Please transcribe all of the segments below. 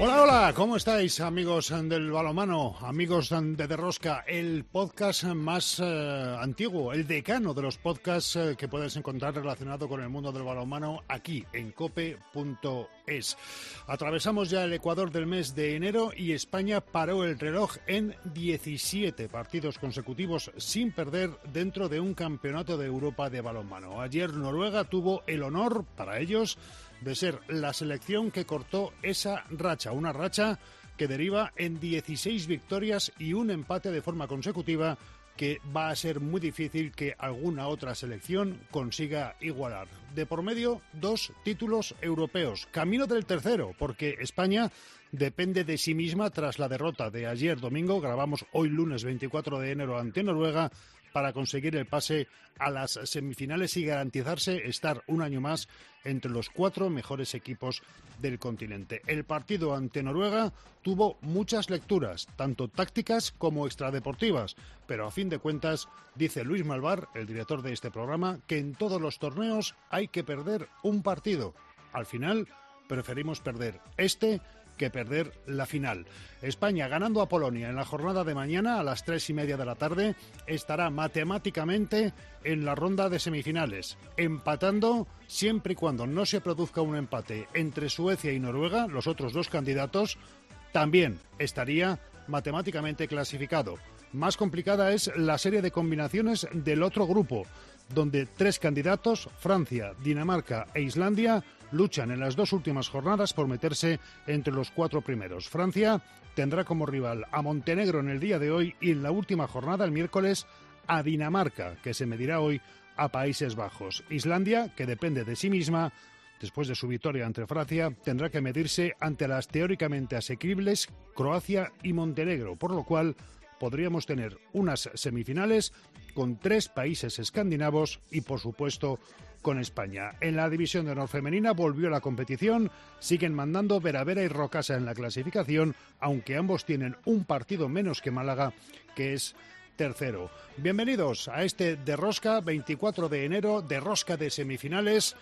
Hola, hola, ¿cómo estáis amigos del balomano, amigos de Derrosca, el podcast más eh, antiguo, el decano de los podcasts eh, que puedes encontrar relacionado con el mundo del balonmano aquí en cope.es. Atravesamos ya el Ecuador del mes de enero y España paró el reloj en 17 partidos consecutivos sin perder dentro de un campeonato de Europa de balonmano. Ayer Noruega tuvo el honor para ellos de ser la selección que cortó esa racha, una racha que deriva en 16 victorias y un empate de forma consecutiva que va a ser muy difícil que alguna otra selección consiga igualar. De por medio, dos títulos europeos. Camino del tercero, porque España depende de sí misma tras la derrota de ayer domingo. Grabamos hoy lunes 24 de enero ante Noruega para conseguir el pase a las semifinales y garantizarse estar un año más entre los cuatro mejores equipos del continente. El partido ante Noruega tuvo muchas lecturas, tanto tácticas como extradeportivas, pero a fin de cuentas, dice Luis Malvar, el director de este programa, que en todos los torneos hay que perder un partido. Al final, preferimos perder este que perder la final. España ganando a Polonia en la jornada de mañana a las tres y media de la tarde estará matemáticamente en la ronda de semifinales, empatando siempre y cuando no se produzca un empate entre Suecia y Noruega, los otros dos candidatos, también estaría matemáticamente clasificado. Más complicada es la serie de combinaciones del otro grupo, donde tres candidatos, Francia, Dinamarca e Islandia, luchan en las dos últimas jornadas por meterse entre los cuatro primeros. Francia tendrá como rival a Montenegro en el día de hoy y en la última jornada, el miércoles, a Dinamarca, que se medirá hoy a Países Bajos. Islandia, que depende de sí misma, después de su victoria ante Francia, tendrá que medirse ante las teóricamente asequibles Croacia y Montenegro, por lo cual podríamos tener unas semifinales con tres países escandinavos y, por supuesto, con España. En la división de honor femenina volvió la competición, siguen mandando Veravera y Rocasa en la clasificación, aunque ambos tienen un partido menos que Málaga, que es tercero. Bienvenidos a este de Rosca, 24 de enero, de Rosca de semifinales.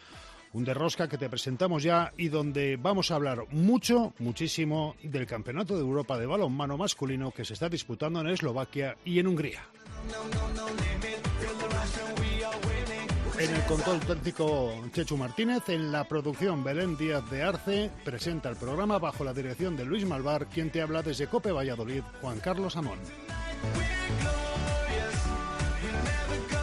Un de rosca que te presentamos ya y donde vamos a hablar mucho, muchísimo del Campeonato de Europa de balonmano masculino que se está disputando en Eslovaquia y en Hungría. En el control técnico Chechu Martínez, en la producción Belén Díaz de Arce, presenta el programa bajo la dirección de Luis Malvar, quien te habla desde Cope Valladolid, Juan Carlos Amón.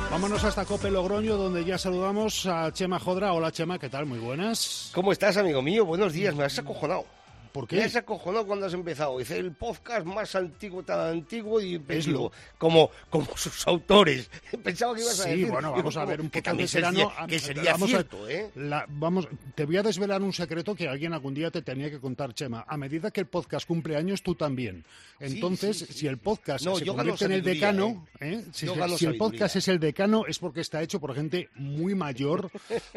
Vámonos hasta Cope Logroño, donde ya saludamos a Chema Jodra. Hola Chema, ¿qué tal? Muy buenas. ¿Cómo estás, amigo mío? Buenos días, me has acojonado. ¿Por qué? has acojonado cuando has empezado. Dice el podcast más antiguo, tan antiguo y digo, como, como sus autores. Pensaba que ibas a Sí, decir. bueno, digo, vamos a ver un que poco también de verano. sería, que sería vamos a- cierto, ¿eh? la- vamos, te voy a desvelar un secreto que alguien algún día te tenía que contar, Chema. A medida que el podcast cumple años, tú también. Entonces, sí, sí, si el podcast No, se convierte en el decano, ¿eh? si, se- gano si el podcast es el decano, es porque está hecho por gente muy mayor,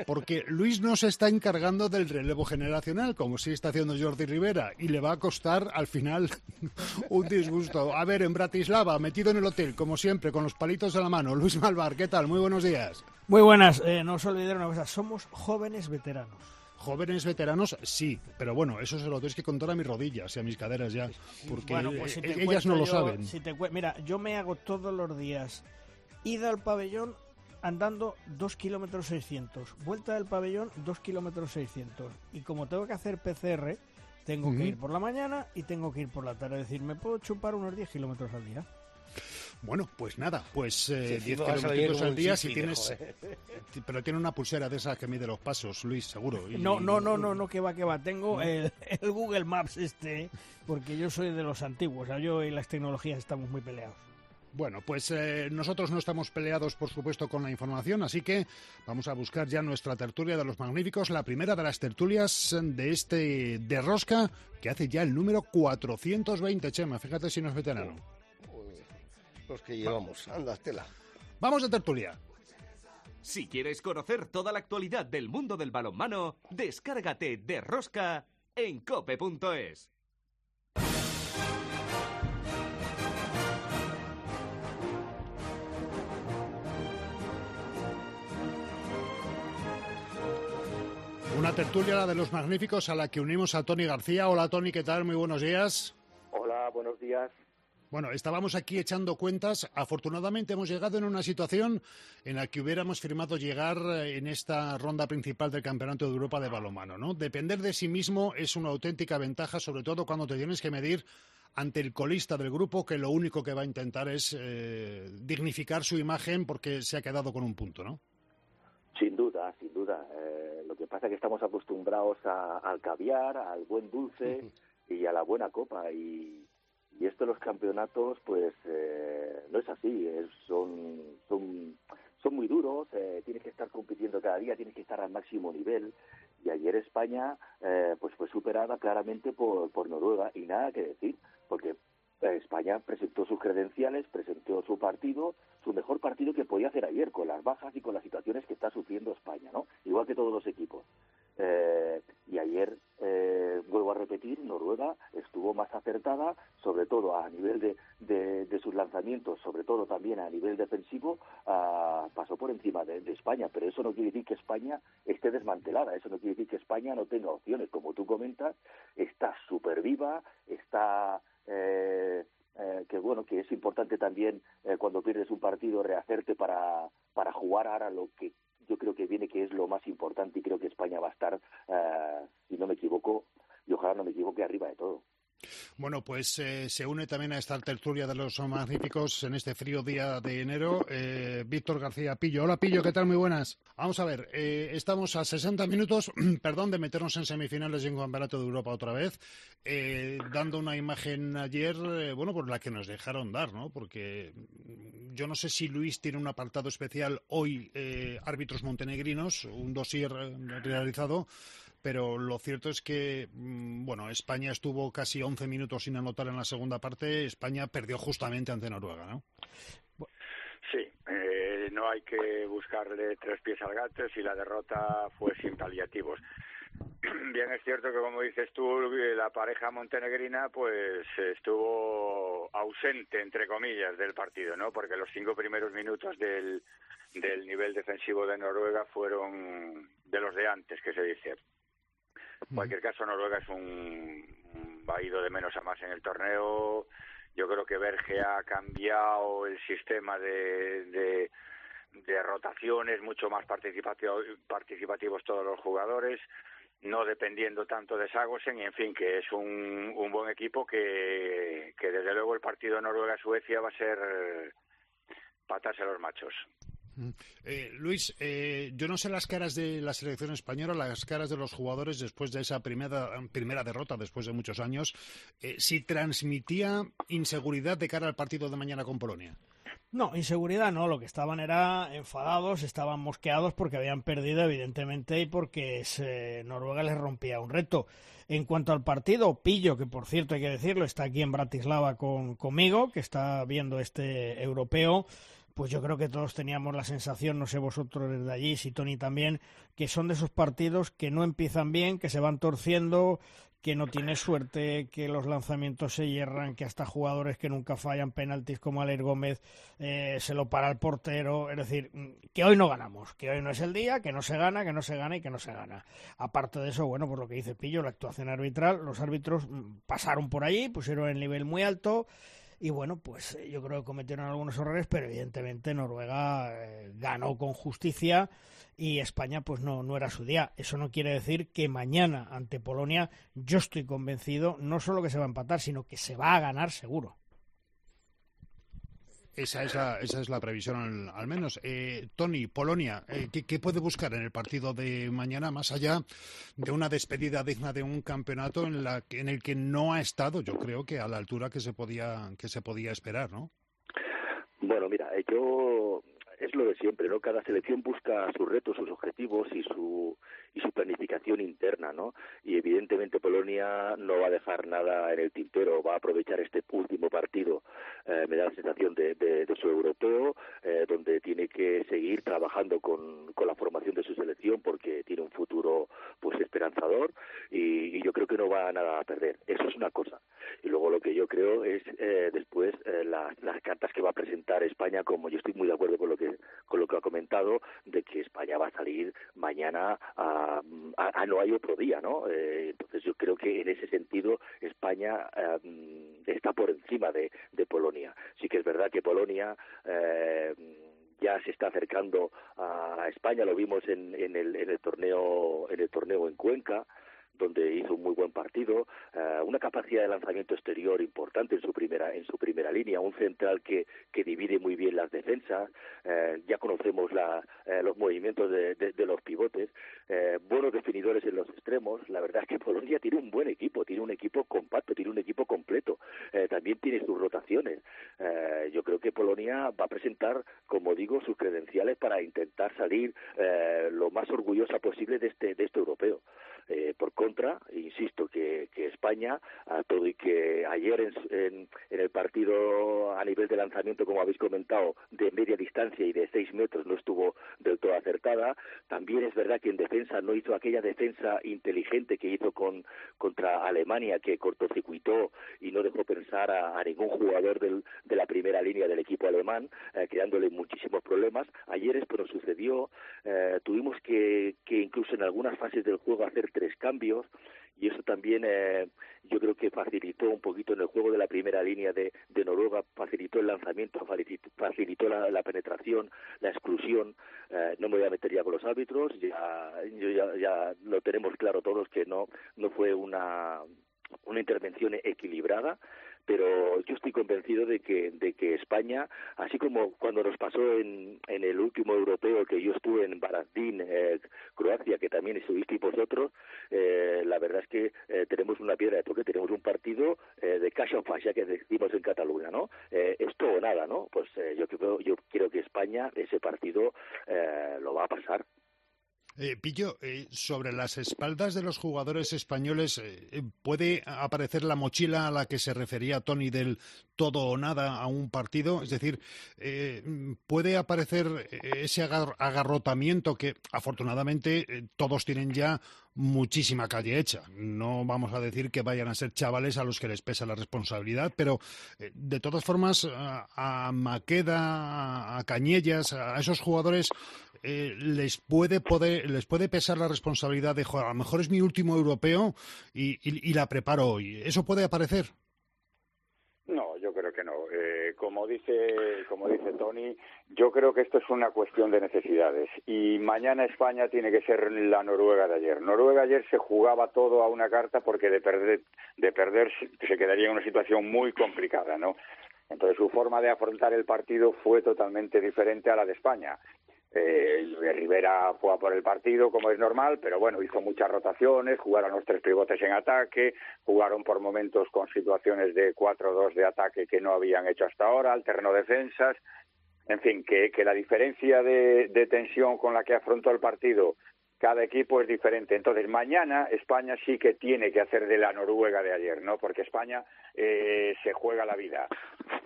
porque Luis no se está encargando del relevo generacional, como sí está haciendo Jordi Rivera, y le va a costar al final un disgusto. A ver, en Bratislava, metido en el hotel, como siempre, con los palitos en la mano. Luis Malvar, ¿qué tal? Muy buenos días. Muy buenas, eh, no os olvidéis una cosa, somos jóvenes veteranos. Jóvenes veteranos, sí, pero bueno, eso se lo tienes que contar a mis rodillas y a mis caderas ya, porque Bueno, pues si eh, ellas cuento no lo yo- saben. si te cue- Mira, yo me hago todos los días ida al pabellón andando 2 kilómetros 600, vuelta del pabellón 2 kilómetros 600. Y como tengo que hacer PCR, tengo que ir por la mañana y tengo que ir por la tarde. Es decir, me puedo chupar unos 10 kilómetros al día. Bueno, pues nada, pues eh, Sí, 10 encima vas a venir kilómetros al día si tienes... joder. Pero tiene una pulsera de esas que mide los pasos, Luis, seguro. y- No, no, no, no, no, que va, que va. Tengo el, el Google Maps este, porque yo soy de los antiguos. O sea, yo y las tecnologías estamos muy peleados. Bueno, pues eh, nosotros no estamos peleados, por supuesto, con la información, así que vamos a buscar ya nuestra tertulia de los magníficos, la primera de las tertulias de este de Rosca, que hace ya el número 420, Chema, fíjate si no es veterano. los que llevamos. Anda, Estela. Vamos a tertulia. Si quieres conocer toda la actualidad del mundo del balonmano, descárgate de Rosca en cope.es. Una tertulia la de los magníficos a la que unimos a Tony García. Hola Tony, ¿qué tal? Muy buenos días. Hola, buenos días. Bueno, estábamos aquí echando cuentas. Afortunadamente hemos llegado en una situación en la que hubiéramos firmado llegar eh, en esta ronda principal del Campeonato de Europa de balonmano, ¿no? Depender de sí mismo es una auténtica ventaja, sobre todo cuando te tienes que medir ante el colista del grupo, que lo único que va a intentar es eh, dignificar su imagen porque se ha quedado con un punto, ¿no? Sin duda, sin duda. Eh, lo que pasa es que estamos acostumbrados a- al caviar, al buen dulce y a la buena copa. Y, y esto de los campeonatos, pues eh, no es así. es- son, son, son muy duros, eh, tienes que estar compitiendo cada día, tienes que estar al máximo nivel. Y ayer España eh, pues fue superada claramente por, por Noruega y nada que decir, porque España presentó sus credenciales, presentó su partido, su mejor partido que podía hacer ayer, con las bajas y con las situaciones que está sufriendo España, ¿no? Igual que todos los equipos. Eh, y ayer, eh, vuelvo a repetir, Noruega estuvo más acertada, sobre todo a nivel de, de, sus lanzamientos, sobre todo también a nivel defensivo, ah, pasó por encima de, de España. Pero eso no quiere decir que España esté desmantelada, eso no quiere decir que España no tenga opciones. Como tú comentas, está súper viva, está eh, eh, que bueno que es importante también eh, cuando pierdes un partido rehacerte para para jugar ahora lo que yo creo que viene que es lo más importante y creo que España va a estar eh, si no me equivoco y ojalá no me equivoque arriba de todo Bueno, pues eh, se une también a esta tertulia de los magníficos en este frío día de enero eh, Víctor García Pillo. Hola Pillo, ¿qué tal? Muy buenas. Vamos a ver, eh, estamos a 60 minutos, perdón, de meternos en semifinales y en Campeonato de Europa otra vez, eh, dando una imagen ayer, eh, bueno, por la que nos dejaron dar, ¿no? Porque mm, yo no sé si Luis tiene un apartado especial hoy, eh, árbitros montenegrinos, un dossier realizado pero lo cierto es que, mm, bueno, España estuvo casi 11 minutos sin anotar en la segunda parte. España perdió justamente ante Noruega, ¿no? Sí, eh, no hay que buscarle tres pies al gato si la derrota fue sin paliativos. Bien es cierto que, como dices tú, la pareja montenegrina pues estuvo ausente, entre comillas, del partido, ¿no? Porque los cinco primeros minutos del, del nivel defensivo de Noruega fueron de los de antes, que se dice. En cualquier caso, Noruega es un, va ido de menos a más en el torneo. Yo creo que Berge ha cambiado el sistema de, de, de rotaciones, mucho más participativo- participativos todos los jugadores, no dependiendo tanto de Sagosen, y en fin, que es un, un buen equipo que, que desde luego el partido Noruega-Suecia va a ser patarse a los machos. Eh, Luis, eh, yo no sé las caras de la selección española, las caras de los jugadores después de esa primera, primera derrota, después de muchos años, eh, si transmitía inseguridad de cara al partido de mañana con Polonia. No, inseguridad no, lo que estaban era enfadados, estaban mosqueados porque habían perdido evidentemente y porque Noruega les rompía un reto. En cuanto al partido, Pillo, que por cierto hay que decirlo, está aquí en Bratislava con, conmigo, que está viendo este europeo, pues yo creo que todos teníamos la sensación, no sé vosotros desde allí, si Tony también, que son de esos partidos que no empiezan bien, que se van torciendo, que no tienes suerte, que los lanzamientos se hierran, que hasta jugadores que nunca fallan penaltis como Alex Gómez eh, se lo para el portero. Es decir, mm, que hoy no ganamos, que hoy no es el día, que no se gana, que no se gana y que no se gana. Aparte de eso, bueno, por lo que dice Pillo, la actuación arbitral, los árbitros mm, pasaron por ahí, pusieron el nivel muy alto. Y bueno, pues eh, yo creo que cometieron algunos errores, pero evidentemente Noruega eh, ganó con justicia y España pues no, no era su día. Eso no quiere decir que mañana ante Polonia yo estoy convencido no solo que se va a empatar, sino que se va a ganar seguro. Esa es la, esa es la previsión, al, al menos. Eh, Tony, Polonia, eh, ¿qué, puede buscar en el partido de mañana, más allá de una despedida digna de un campeonato en, la, en el que no ha estado, yo creo que a la altura que se podía, que se podía esperar, ¿no? Bueno, mira, eh, yo es lo de siempre, ¿no? Cada selección busca sus retos, sus objetivos y su y su planificación interna, ¿no? Y evidentemente Polonia no va a dejar nada en el tintero, va a aprovechar este último partido, eh, me da la sensación de, de, su europeo, eh, donde tiene que seguir trabajando con, la formación de su selección porque tiene un futuro pues esperanzador y, y, yo creo que no va a nada a perder. Eso es una cosa. Y luego lo que yo creo es eh, después eh, las, las cartas que va a presentar España, como yo estoy muy de acuerdo con lo que con lo que ha comentado, de que España va a salir mañana a, a, no hay otro día, ¿no? Eh, entonces yo creo que en ese sentido España eh, está por encima de, Polonia. Sí que es verdad que Polonia eh, ya se está acercando a España, lo vimos en, en, el, en el torneo en el torneo en Cuenca donde hizo un muy buen partido, eh, una capacidad de lanzamiento exterior importante en su primera en su primera línea, un central que, que divide muy bien las defensas, eh, ya conocemos la, eh, los movimientos de, de, los pivotes, buenos definidores en los extremos, la verdad es que Polonia tiene un buen equipo, tiene un equipo compacto, tiene un equipo completo, también tiene sus rotaciones. yo creo que Polonia va a presentar, como digo, sus credenciales para intentar salir lo más orgullosa posible de este de este europeo. Eh, por contra, insisto que, que España, a todo y que ayer en, en, el partido a nivel de lanzamiento, como habéis comentado, de media distancia y de seis metros no estuvo del todo acertada, también es verdad que en defensa no hizo aquella defensa inteligente que hizo con, contra Alemania, que cortocircuitó y no dejó pensar a, ningún jugador del, de la primera línea del equipo alemán, eh, creándole muchísimos problemas. Ayer esto nos sucedió, eh, tuvimos que, que incluso en algunas fases del juego hacer tres cambios y eso también eh, yo creo que facilitó un poquito en el juego de la primera línea de, Noruega, facilitó el lanzamiento, facilitó, la, la, penetración, la exclusión. Eh, no me voy a meter ya con los árbitros, ya, ya, ya lo tenemos claro todos que no, no fue una, una intervención equilibrada pero yo estoy convencido de que, de que España, así como cuando nos pasó en, en el último europeo que yo estuve en Barazdín, eh, Croacia, que también estuvisteis vosotros, eh, la verdad es que eh, tenemos una piedra de toque, tenemos un partido eh, de cash of fascia que decimos en Cataluña, ¿no? Eh, esto o nada, ¿no? Pues eh, yo, creo, yo quiero que España ese partido lo va a pasar. Eh, Pillo, eh, sobre las espaldas de los jugadores españoles, eh, ¿puede aparecer la mochila a la que se refería Tony del todo o nada a un partido? Es decir, ¿puede aparecer ese agarrotamiento que afortunadamente todos tienen ya muchísima calle hecha. No vamos a decir que vayan a ser chavales a los que les pesa la responsabilidad, pero de todas formas a, Maqueda, a Cañellas, a esos jugadores les puede poder les puede pesar la responsabilidad de, a lo mejor es mi último europeo y, la preparo hoy. ¿Eso puede aparecer? No, yo creo que no. Eh, como dice como dice Tony, yo creo que esto es una cuestión de necesidades y mañana España tiene que ser la Noruega de ayer. Noruega ayer se jugaba todo a una carta porque de perder de perder se quedaría en una situación muy complicada, ¿no? Entonces su forma de afrontar el partido fue totalmente diferente a la de España. Eh, Rivera fue a por el partido, como es normal, pero bueno, hizo muchas rotaciones, jugaron los tres pivotes en ataque, jugaron por momentos con situaciones de 4-2 de ataque que no habían hecho hasta ahora, alternó defensas. En fin, que, que la diferencia de, de tensión con la que afrontó el partido cada equipo es diferente. Entonces, mañana España sí que tiene que hacer de la Noruega de ayer, ¿no? Porque España eh, se juega la vida.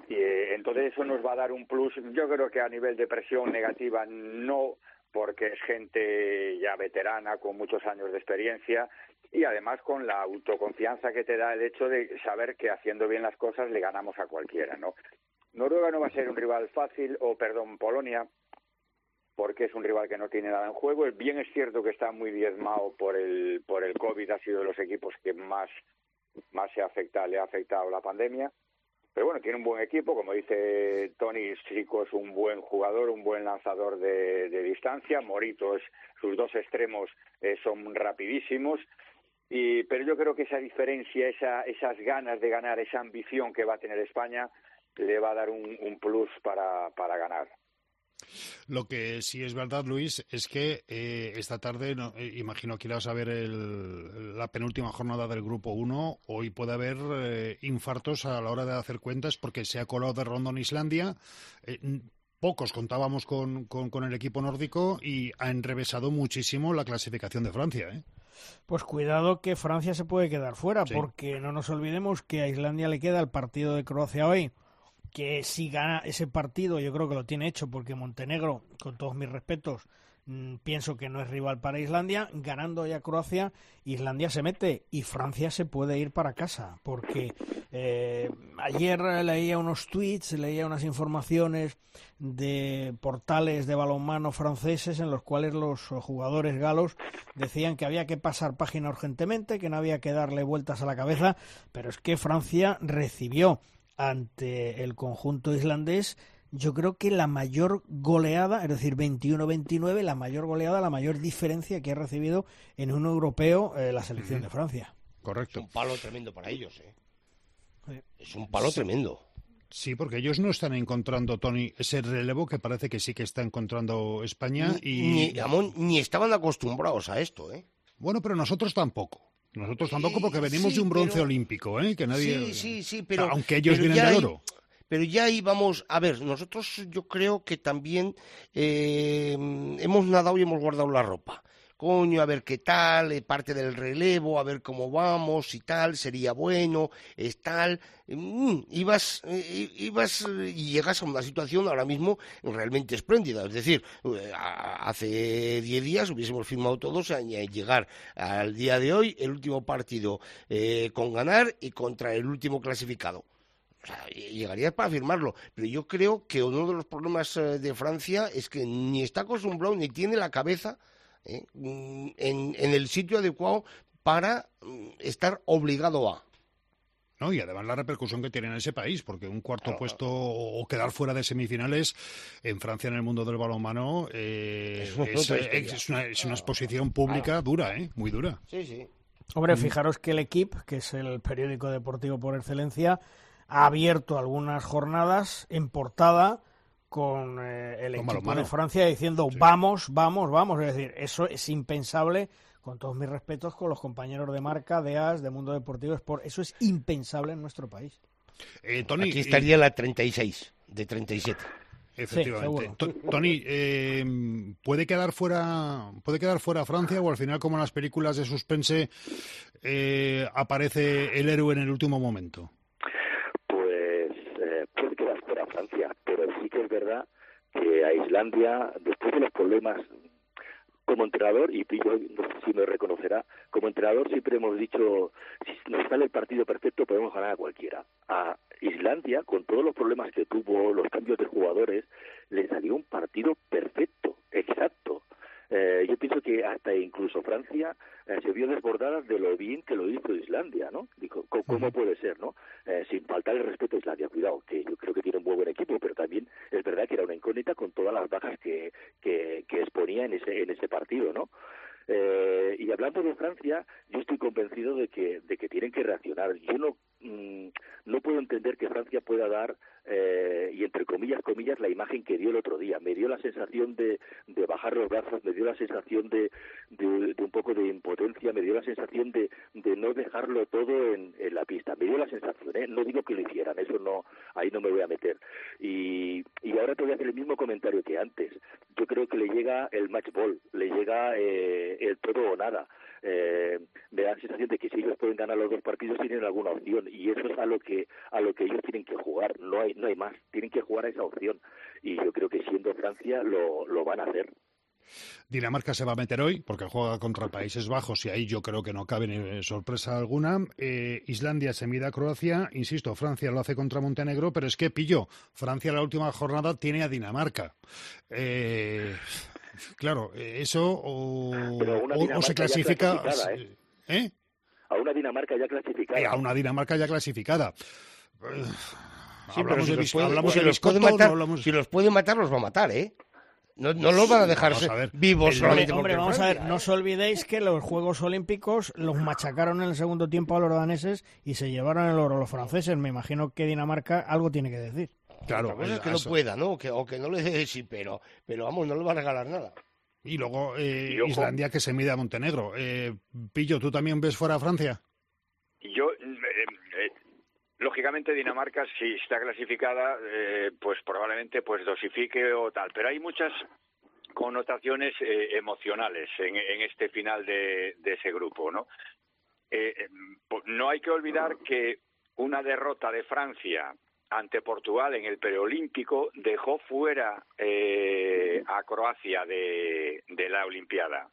Y, eh, entonces, eso nos va a dar un plus. Yo creo que a nivel de presión negativa no, porque es gente ya veterana, con muchos años de experiencia y además con la autoconfianza que te da el hecho de saber que haciendo bien las cosas le ganamos a cualquiera, ¿no? Noruega no va a ser un rival fácil, o perdón, Polonia, porque es un rival que no tiene nada en juego. Bien es cierto que está muy diezmado por el, por el COVID, ha sido de los equipos que más, más se afecta, le ha afectado la pandemia. Pero bueno, tiene un buen equipo, como dice Tony, Chico es un buen jugador, un buen lanzador de, de distancia, Morito es, sus dos extremos eh, son rapidísimos, y, pero yo creo que esa diferencia, esa, esas ganas de ganar, esa ambición que va a tener España, le va a dar un, un plus para, para ganar. Lo que sí es verdad, Luis, es que eh, esta tarde, eh, imagino que irás a ver la penúltima jornada del Grupo 1. Hoy puede haber eh, infartos a la hora de hacer cuentas porque se ha colado de Rondon Islandia. pocos contábamos con, con, el equipo nórdico y ha enrevesado muchísimo la clasificación de Francia. ¿eh? Pues cuidado que Francia se puede quedar fuera, porque no nos olvidemos que a Islandia le queda el partido de Croacia hoy, que si gana ese partido, yo creo que lo tiene hecho, porque Montenegro, con todos mis respetos, Mm, pienso que no es rival para Islandia. Ganando ya Croacia, Islandia se mete y Francia se puede ir para casa. Porque eh, ayer leía unos tweets, leía unas informaciones de portales de balonmano franceses en los cuales los jugadores galos decían que había que pasar página urgentemente, que no había que darle vueltas a la cabeza. Pero es que Francia recibió ante el conjunto islandés yo creo que la mayor goleada, es decir, 21-29, la mayor goleada, la mayor diferencia que ha recibido en un europeo eh, la selección de Francia. Correcto. Es un palo tremendo para ellos, ¿eh? Es un palo tremendo. Sí, porque ellos no están encontrando, Tony, ese relevo que parece que sí que está encontrando España y... Ni, ni estaban acostumbrados a esto, ¿eh? Bueno, pero nosotros tampoco. Nosotros tampoco porque venimos de un bronce olímpico, ¿eh? Que nadie... Sí, sí, sí, pero... aunque ellos vienen de oro pero ya íbamos, a ver, nosotros yo creo que también eh, hemos nadado y hemos guardado la ropa. Coño, a ver qué tal, eh, parte del relevo, a ver cómo vamos y tal, sería bueno, es tal. Mm, ibas, eh, ibas y llegas a una situación ahora mismo realmente espléndida. Es decir, hace 10 días hubiésemos firmado todos a llegar al día de hoy el último partido con ganar y contra el último clasificado o sea, llegaría para firmarlo. Pero yo creo que uno de los problemas eh, de Francia es que ni está acostumbrado ni tiene la cabeza eh, mm, en, el sitio adecuado para mm, estar obligado a. ¿no? Y además la repercusión que tiene en ese país, porque un cuarto puesto o quedar fuera de semifinales en Francia en el mundo del balonmano eh, es, una, exposición pública dura, ¿eh? muy dura. Sí, sí. Hombre, fijaros que el equipo, que es el periódico deportivo por excelencia, ha abierto algunas jornadas en portada con eh, el equipo de Francia diciendo vamos, vamos, vamos. Es decir, eso es impensable, con todos mis respetos, con los compañeros de marca, de AS, de Mundo Deportivo Sport. Eso es impensable en nuestro país. Eh, Tony, Aquí estaría la 36, de 37. Efectivamente. Tony, eh, ¿puede quedar fuera puede quedar fuera Francia o al final, como en las películas de suspense, aparece el héroe en el último momento? es verdad que a Islandia, después de los problemas como entrenador, y yo no sé si me reconocerá, como entrenador siempre hemos dicho, si nos sale el partido perfecto podemos ganar a cualquiera. A Islandia, con todos los problemas que tuvo, los cambios de jugadores, le salió un partido perfecto, exacto. Eh, yo pienso que hasta incluso Francia eh, se vio desbordada de lo bien que lo hizo Islandia, ¿no? Dijo, ¿cómo, puede ser, no? Eh, sin faltar el respeto a Islandia, cuidado, que yo creo que tiene un muy buen equipo, pero también es verdad que era una incógnita con todas las bajas que, que, que exponía en ese, en ese partido, ¿no? Eh, y hablando de Francia, yo estoy convencido de que, de que tienen que reaccionar. Yo no, mm, no puedo entender que Francia pueda dar, eh, y entre comillas, comillas, la imagen que dio el otro día. Me dio la sensación de, de bajar los brazos, me dio la sensación de, de, un poco de impotencia, me dio la sensación de, de no dejarlo todo en, en la pista. Me dio la sensación, ¿eh? no digo que lo hicieran, eso no, ahí no me voy a meter. Y, y ahora te voy a hacer el mismo comentario que antes. Yo creo que le llega el match ball, le llega eh, el todo o nada. Eh, me da la sensación de que si ellos pueden ganar los dos partidos tienen alguna opción y eso es a lo que a lo que ellos tienen que jugar. No hay no hay más. Tienen que jugar a esa opción y yo creo que siendo Francia lo, lo van a hacer. Dinamarca se va a meter hoy porque juega contra Países Bajos y ahí yo creo que no cabe ni sorpresa alguna. Eh, Islandia se mide a Croacia, insisto, Francia lo hace contra Montenegro, pero es que pillo, Francia la última jornada tiene a Dinamarca. Eh, Claro, eh, eso o, se clasifica. ¿eh? ¿eh? A una Dinamarca ya clasificada. Eh, a una Dinamarca ya clasificada. Sí, hablamos de, si, hablamos de los puede matar, si los puede matar, los va a matar, ¿eh? No, no los van a dejar vivos solamente Hombre, vamos a ver, no os olvidéis que los Juegos Olímpicos los machacaron en el segundo tiempo a los daneses y se llevaron el oro a los franceses. Me imagino que Dinamarca algo tiene que decir. Claro, es que no pueda, ¿no? Que, o que no le dé sí, pero, pero vamos, no le va a regalar nada. Y luego eh, Islandia que se mide a Montenegro. Eh, Pillo, ¿tú también ves fuera a Francia? Yo, eh, lógicamente Dinamarca si está clasificada eh, pues probablemente pues dosifique o tal pero hay muchas connotaciones eh, emocionales en, en, este final de, de ese grupo no no hay que olvidar que una derrota de Francia ante Portugal en el preolímpico dejó fuera eh, a Croacia de, de la Olimpiada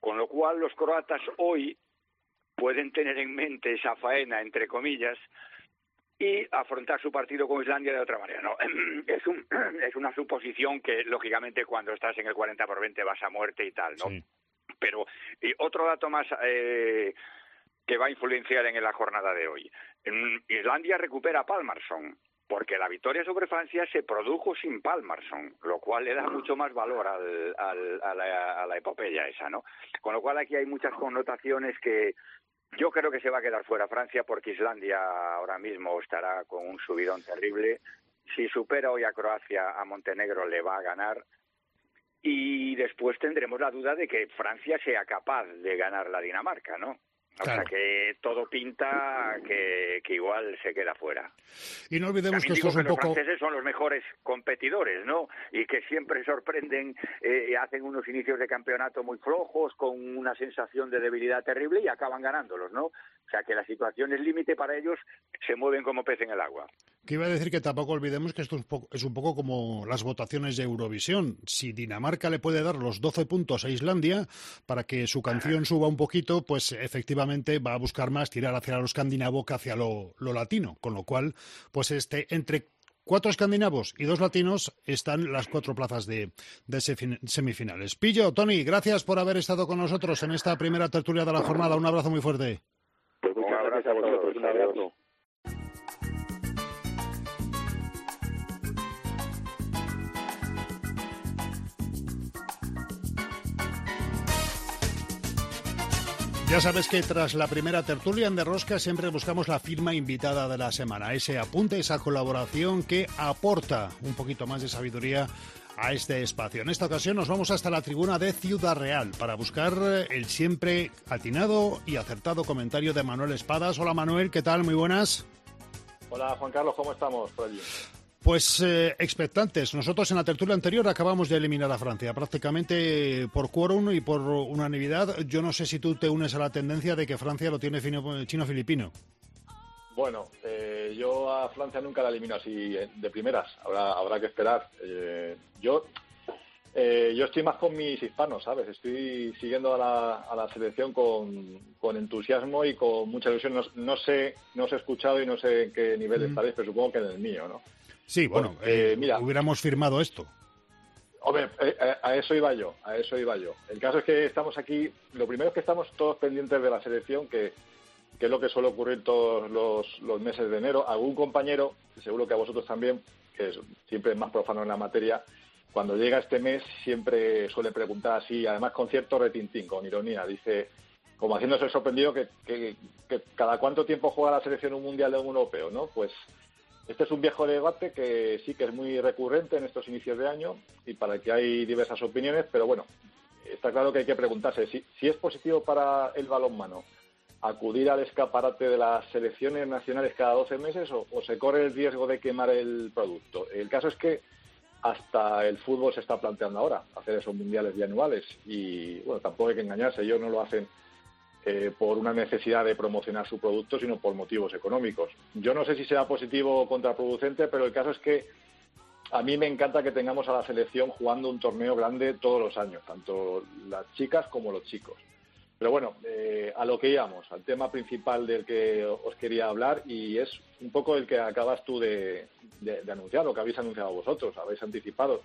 con lo cual los croatas hoy pueden tener en mente esa faena entre comillas y afrontar su partido con Islandia de otra manera. No, es, un, es una suposición que, lógicamente, cuando estás en el 40 por 20 vas a muerte y tal, ¿no? Sí. Pero y otro dato más eh, que va a influenciar en la jornada de hoy. Islandia recupera a Palmarsson, porque la victoria sobre Francia se produjo sin Palmarsson, lo cual le da mucho más valor al, al, a, la, a la epopeya esa, ¿no? Con lo cual aquí hay muchas connotaciones que yo creo que se va a quedar fuera Francia porque Islandia ahora mismo estará con un subidón terrible. Si supera hoy a Croacia, a Montenegro le va a ganar. Y después tendremos la duda de que Francia sea capaz de ganar la Dinamarca, ¿no? O sea que todo pinta que, que igual se queda fuera. Y no olvidemos También que esto digo es un que los franceses son los mejores competidores, ¿no? Y que siempre sorprenden, eh, hacen unos inicios de campeonato muy flojos, con una sensación de debilidad terrible y acaban ganándolos, ¿no? O sea que la situación es límite para ellos, se mueven como pez en el agua. Que iba a decir que tampoco olvidemos que esto es un, poco, es un poco como las votaciones de Eurovisión. Si Dinamarca le puede dar los 12 puntos a Islandia para que su canción suba un poquito, pues efectivamente va a buscar más tirar hacia lo escandinavo que hacia lo, latino. Con lo cual, pues este entre cuatro escandinavos y dos latinos están las cuatro plazas de, de semifinales. Pillo, Tony, gracias por haber estado con nosotros en esta primera tertulia de la jornada. Un abrazo muy fuerte. Pues muchas Un gracias abrazo a a vosotros. todos. Un abrazo. Ya sabes que tras la primera tertulia en De Rosca siempre buscamos la firma invitada de la semana, ese apunte, esa colaboración que aporta un poquito más de sabiduría a este espacio. En esta ocasión nos vamos hasta la tribuna de Ciudad Real para buscar eh, el siempre atinado y acertado comentario de Manuel Espadas. Hola Manuel, ¿qué tal? Muy buenas. Hola Juan Carlos, ¿cómo estamos por allí? Pues eh, expectantes. Nosotros en la tertulia anterior acabamos de eliminar a Francia, prácticamente eh, por quórum y por unanimidad. Yo no sé si tú te unes a la tendencia de que Francia lo tiene fino- chino-filipino. Bueno, eh, yo a Francia nunca la elimino así eh, de primeras, habrá, habrá que esperar. Eh, yo eh, yo estoy más con mis hispanos, ¿sabes? Estoy siguiendo a la, a la selección con, con entusiasmo y con mucha ilusión. No, no sé, no os he escuchado y no sé en qué nivel Mm. estaréis, pero supongo que en el mío, ¿no? Sí, bueno, Bueno, eh, mira. hubiéramos firmado esto. Hombre, a eso iba yo, a eso iba yo. El caso es que estamos aquí, lo primero es que estamos todos pendientes de la selección, que, que es lo que suele ocurrir todos los, los meses de enero. Algún compañero, seguro que a vosotros también, que es siempre más profano en la materia, cuando llega este mes siempre suele preguntar así, además con cierto retintín, con ironía, dice, como haciéndose sorprendido, que, que- cada cuánto tiempo juega la selección un mundial de un europeo, ¿no? Pues este es un viejo debate que sí que es muy recurrente en estos inicios de año y para el que hay diversas opiniones, pero bueno, está claro que hay que preguntarse si, si es positivo para el balonmano acudir al escaparate de las selecciones nacionales cada 12 meses o, se corre el riesgo de quemar el producto. El caso es que hasta el fútbol se está planteando ahora hacer esos mundiales bianuales y bueno, tampoco hay que engañarse, ellos no lo hacen eh, por una necesidad de promocionar su producto, sino por motivos económicos. Yo no sé si sea positivo o contraproducente, pero el caso es que a mí me encanta que tengamos a la selección jugando un torneo grande todos los años, tanto las chicas como los chicos. Pero bueno, eh, a lo que íbamos, al tema principal del que os quería hablar y es un poco el que acabas tú de, anunciar, lo que habéis anunciado vosotros, habéis anticipado,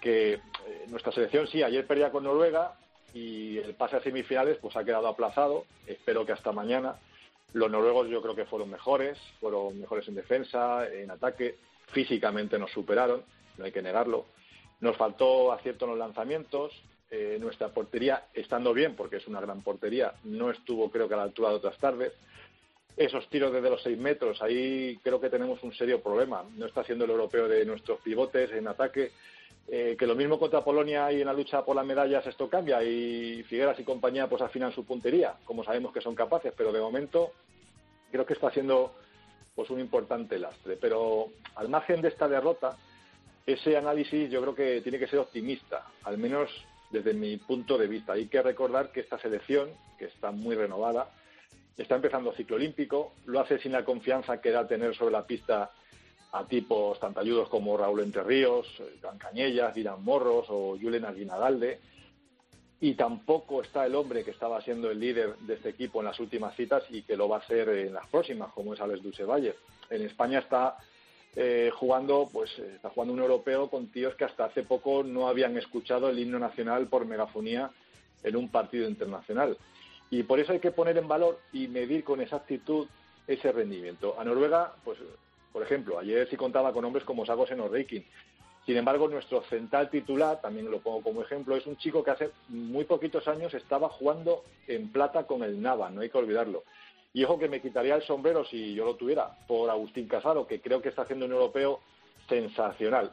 que eh, nuestra selección sí, ayer perdía con Noruega y el pase a semifinales pues ha quedado aplazado, espero que hasta mañana. Los noruegos yo creo que fueron mejores, fueron mejores en defensa, en ataque, físicamente nos superaron, no hay que negarlo. Nos faltó acierto en los lanzamientos, eh, nuestra portería, estando bien, porque es una gran portería, no estuvo creo que a la altura de otras tardes. Esos tiros desde los seis metros, ahí creo que tenemos un serio problema. No está siendo el europeo de nuestros pivotes en ataque. Eh, que lo mismo contra Polonia y en la lucha por las medallas esto cambia y Figueras y compañía pues afinan su puntería, como sabemos que son capaces, pero de momento creo que está siendo pues un importante lastre. Pero al margen de esta derrota, ese análisis yo creo que tiene que ser optimista, al menos desde mi punto de vista. Hay que recordar que esta selección, que está muy renovada, está empezando ciclo olímpico, lo hace sin la confianza que da tener sobre la pista a tipos tan talludos como Raúl Entre Ríos, Dan Cañellas, Dirán Morros o Julen Aguinadalde. Y tampoco está el hombre que estaba siendo el líder de este equipo en las últimas citas y que lo va a ser en las próximas, como es Alex Valle. En España está eh, jugando, pues está jugando un europeo con tíos que hasta hace poco no habían escuchado el himno nacional por megafonía en un partido internacional. Y por eso hay que poner en valor y medir con exactitud ese rendimiento. A Noruega, pues, por ejemplo, ayer sí contaba con hombres como Sagos en Orreikin. Sin embargo, nuestro central titular, también lo pongo como ejemplo, es un chico que hace muy poquitos años estaba jugando en plata con el Nava, no hay que olvidarlo. Y ojo que me quitaría el sombrero si yo lo tuviera por Agustín Casado, que creo que está haciendo un europeo sensacional,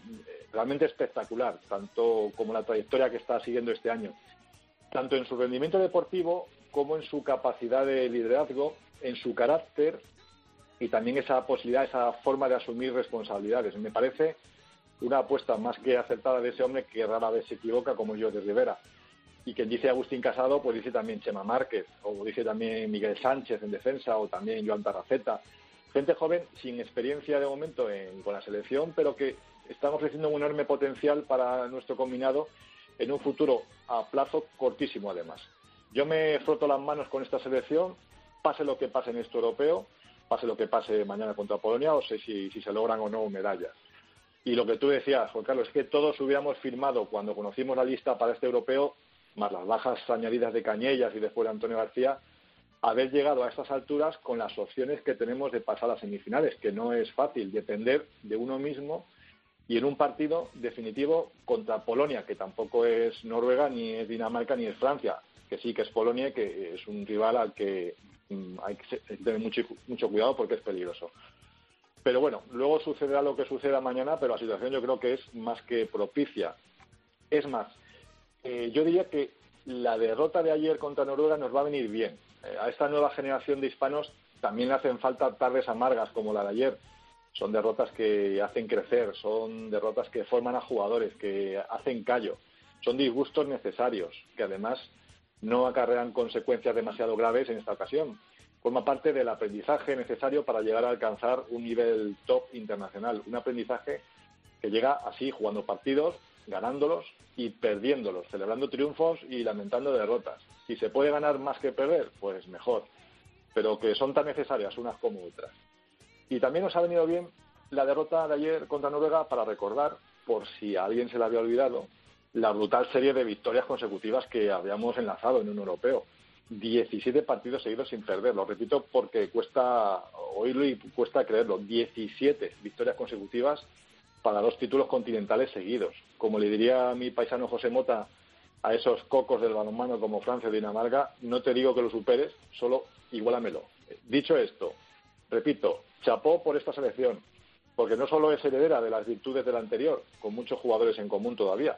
realmente espectacular, tanto como la trayectoria que está siguiendo este año, tanto en su rendimiento deportivo como en su capacidad de liderazgo, en su carácter y también esa posibilidad, esa forma de asumir responsabilidades. Me parece una apuesta más que acertada de ese hombre que rara vez se equivoca, como yo de Rivera. Y quien dice Agustín Casado, pues dice también Chema Márquez, o dice también Miguel Sánchez en defensa, o también Joan Tarraceta. Gente joven sin experiencia de momento con la selección, pero que están ofreciendo un enorme potencial para nuestro combinado en un futuro a plazo cortísimo, además. Yo me froto las manos con esta selección, pase lo que pase en este europeo, pase lo que pase mañana contra Polonia, o sé si, se logran o no medallas. Y lo que tú decías, Juan Carlos, es que todos hubiéramos firmado cuando conocimos la lista para este europeo, más las bajas añadidas de Cañellas y después de Antonio García, haber llegado a estas alturas con las opciones que tenemos de pasar a semifinales, que no es fácil depender de uno mismo y en un partido definitivo contra Polonia, que tampoco es Noruega, ni es Dinamarca, ni es Francia que sí que es Polonia que es un rival al que mm, hay que tener mucho, mucho cuidado porque es peligroso. Pero bueno, luego sucederá lo que suceda mañana, pero la situación yo creo que es más que propicia. Es más, eh, yo diría que la derrota de ayer contra Noruega nos va a venir bien. Eh, a esta nueva generación de hispanos también le hacen falta tardes amargas como la de ayer. Son derrotas que hacen crecer, son derrotas que forman a jugadores, que hacen callo. Son disgustos necesarios, que además no acarrean consecuencias demasiado graves en esta ocasión. Forma parte del aprendizaje necesario para llegar a alcanzar un nivel top internacional. Un aprendizaje que llega así, jugando partidos, ganándolos y perdiéndolos, celebrando triunfos y lamentando derrotas. Si se puede ganar más que perder, pues mejor. Pero que son tan necesarias unas como otras. Y también nos ha venido bien la derrota de ayer contra Noruega para recordar, por si a alguien se la había olvidado, la brutal serie de victorias consecutivas que habíamos enlazado en un europeo. 17 partidos seguidos sin perder, lo repito porque cuesta oírlo y cuesta creerlo. 17 victorias consecutivas para dos títulos continentales seguidos. Como le diría a mi paisano José Mota a esos cocos del balonmano como Francia o Dinamarca, no te digo que lo superes, solo igualamelo. Dicho esto, repito, chapó por esta selección, porque no solo es heredera de las virtudes de la anterior, con muchos jugadores en común todavía,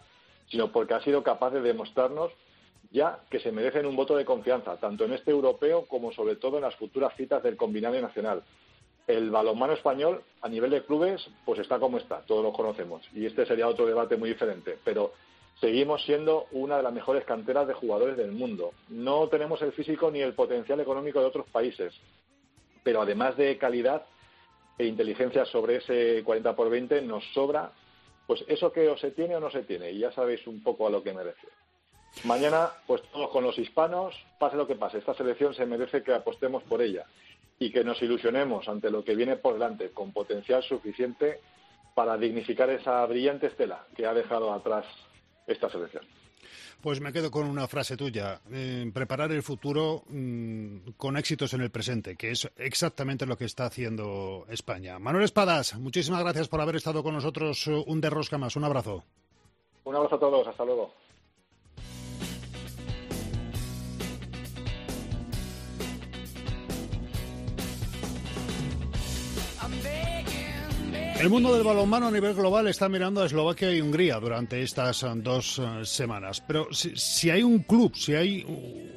sino porque ha sido capaz de demostrarnos ya que se merecen un voto de confianza, tanto en este europeo como sobre todo en las futuras citas del combinado nacional. El balonmano español a nivel de clubes pues está como está, todos lo conocemos y este sería otro debate muy diferente, pero seguimos siendo una de las mejores canteras de jugadores del mundo. No tenemos el físico ni el potencial económico de otros países, pero además de calidad e inteligencia sobre ese 40 por 20 nos sobra pues eso que o se tiene o no se tiene, y ya sabéis un poco a lo que merece. Mañana, pues todos con los hispanos, pase lo que pase, esta selección se merece que apostemos por ella y que nos ilusionemos ante lo que viene por delante con potencial suficiente para dignificar esa brillante estela que ha dejado atrás esta selección. Pues me quedo con una frase tuya, preparar el futuro mm, con éxitos en el presente, que es exactamente lo que está haciendo España. Manuel Espadas, muchísimas gracias por haber estado con nosotros uh, un derrosca más. Un abrazo. Un abrazo a todos, hasta luego. El mundo del balonmano a nivel global está mirando a Eslovaquia y Hungría durante estas eh, dos eh, semanas. Pero si, hay un club, si hay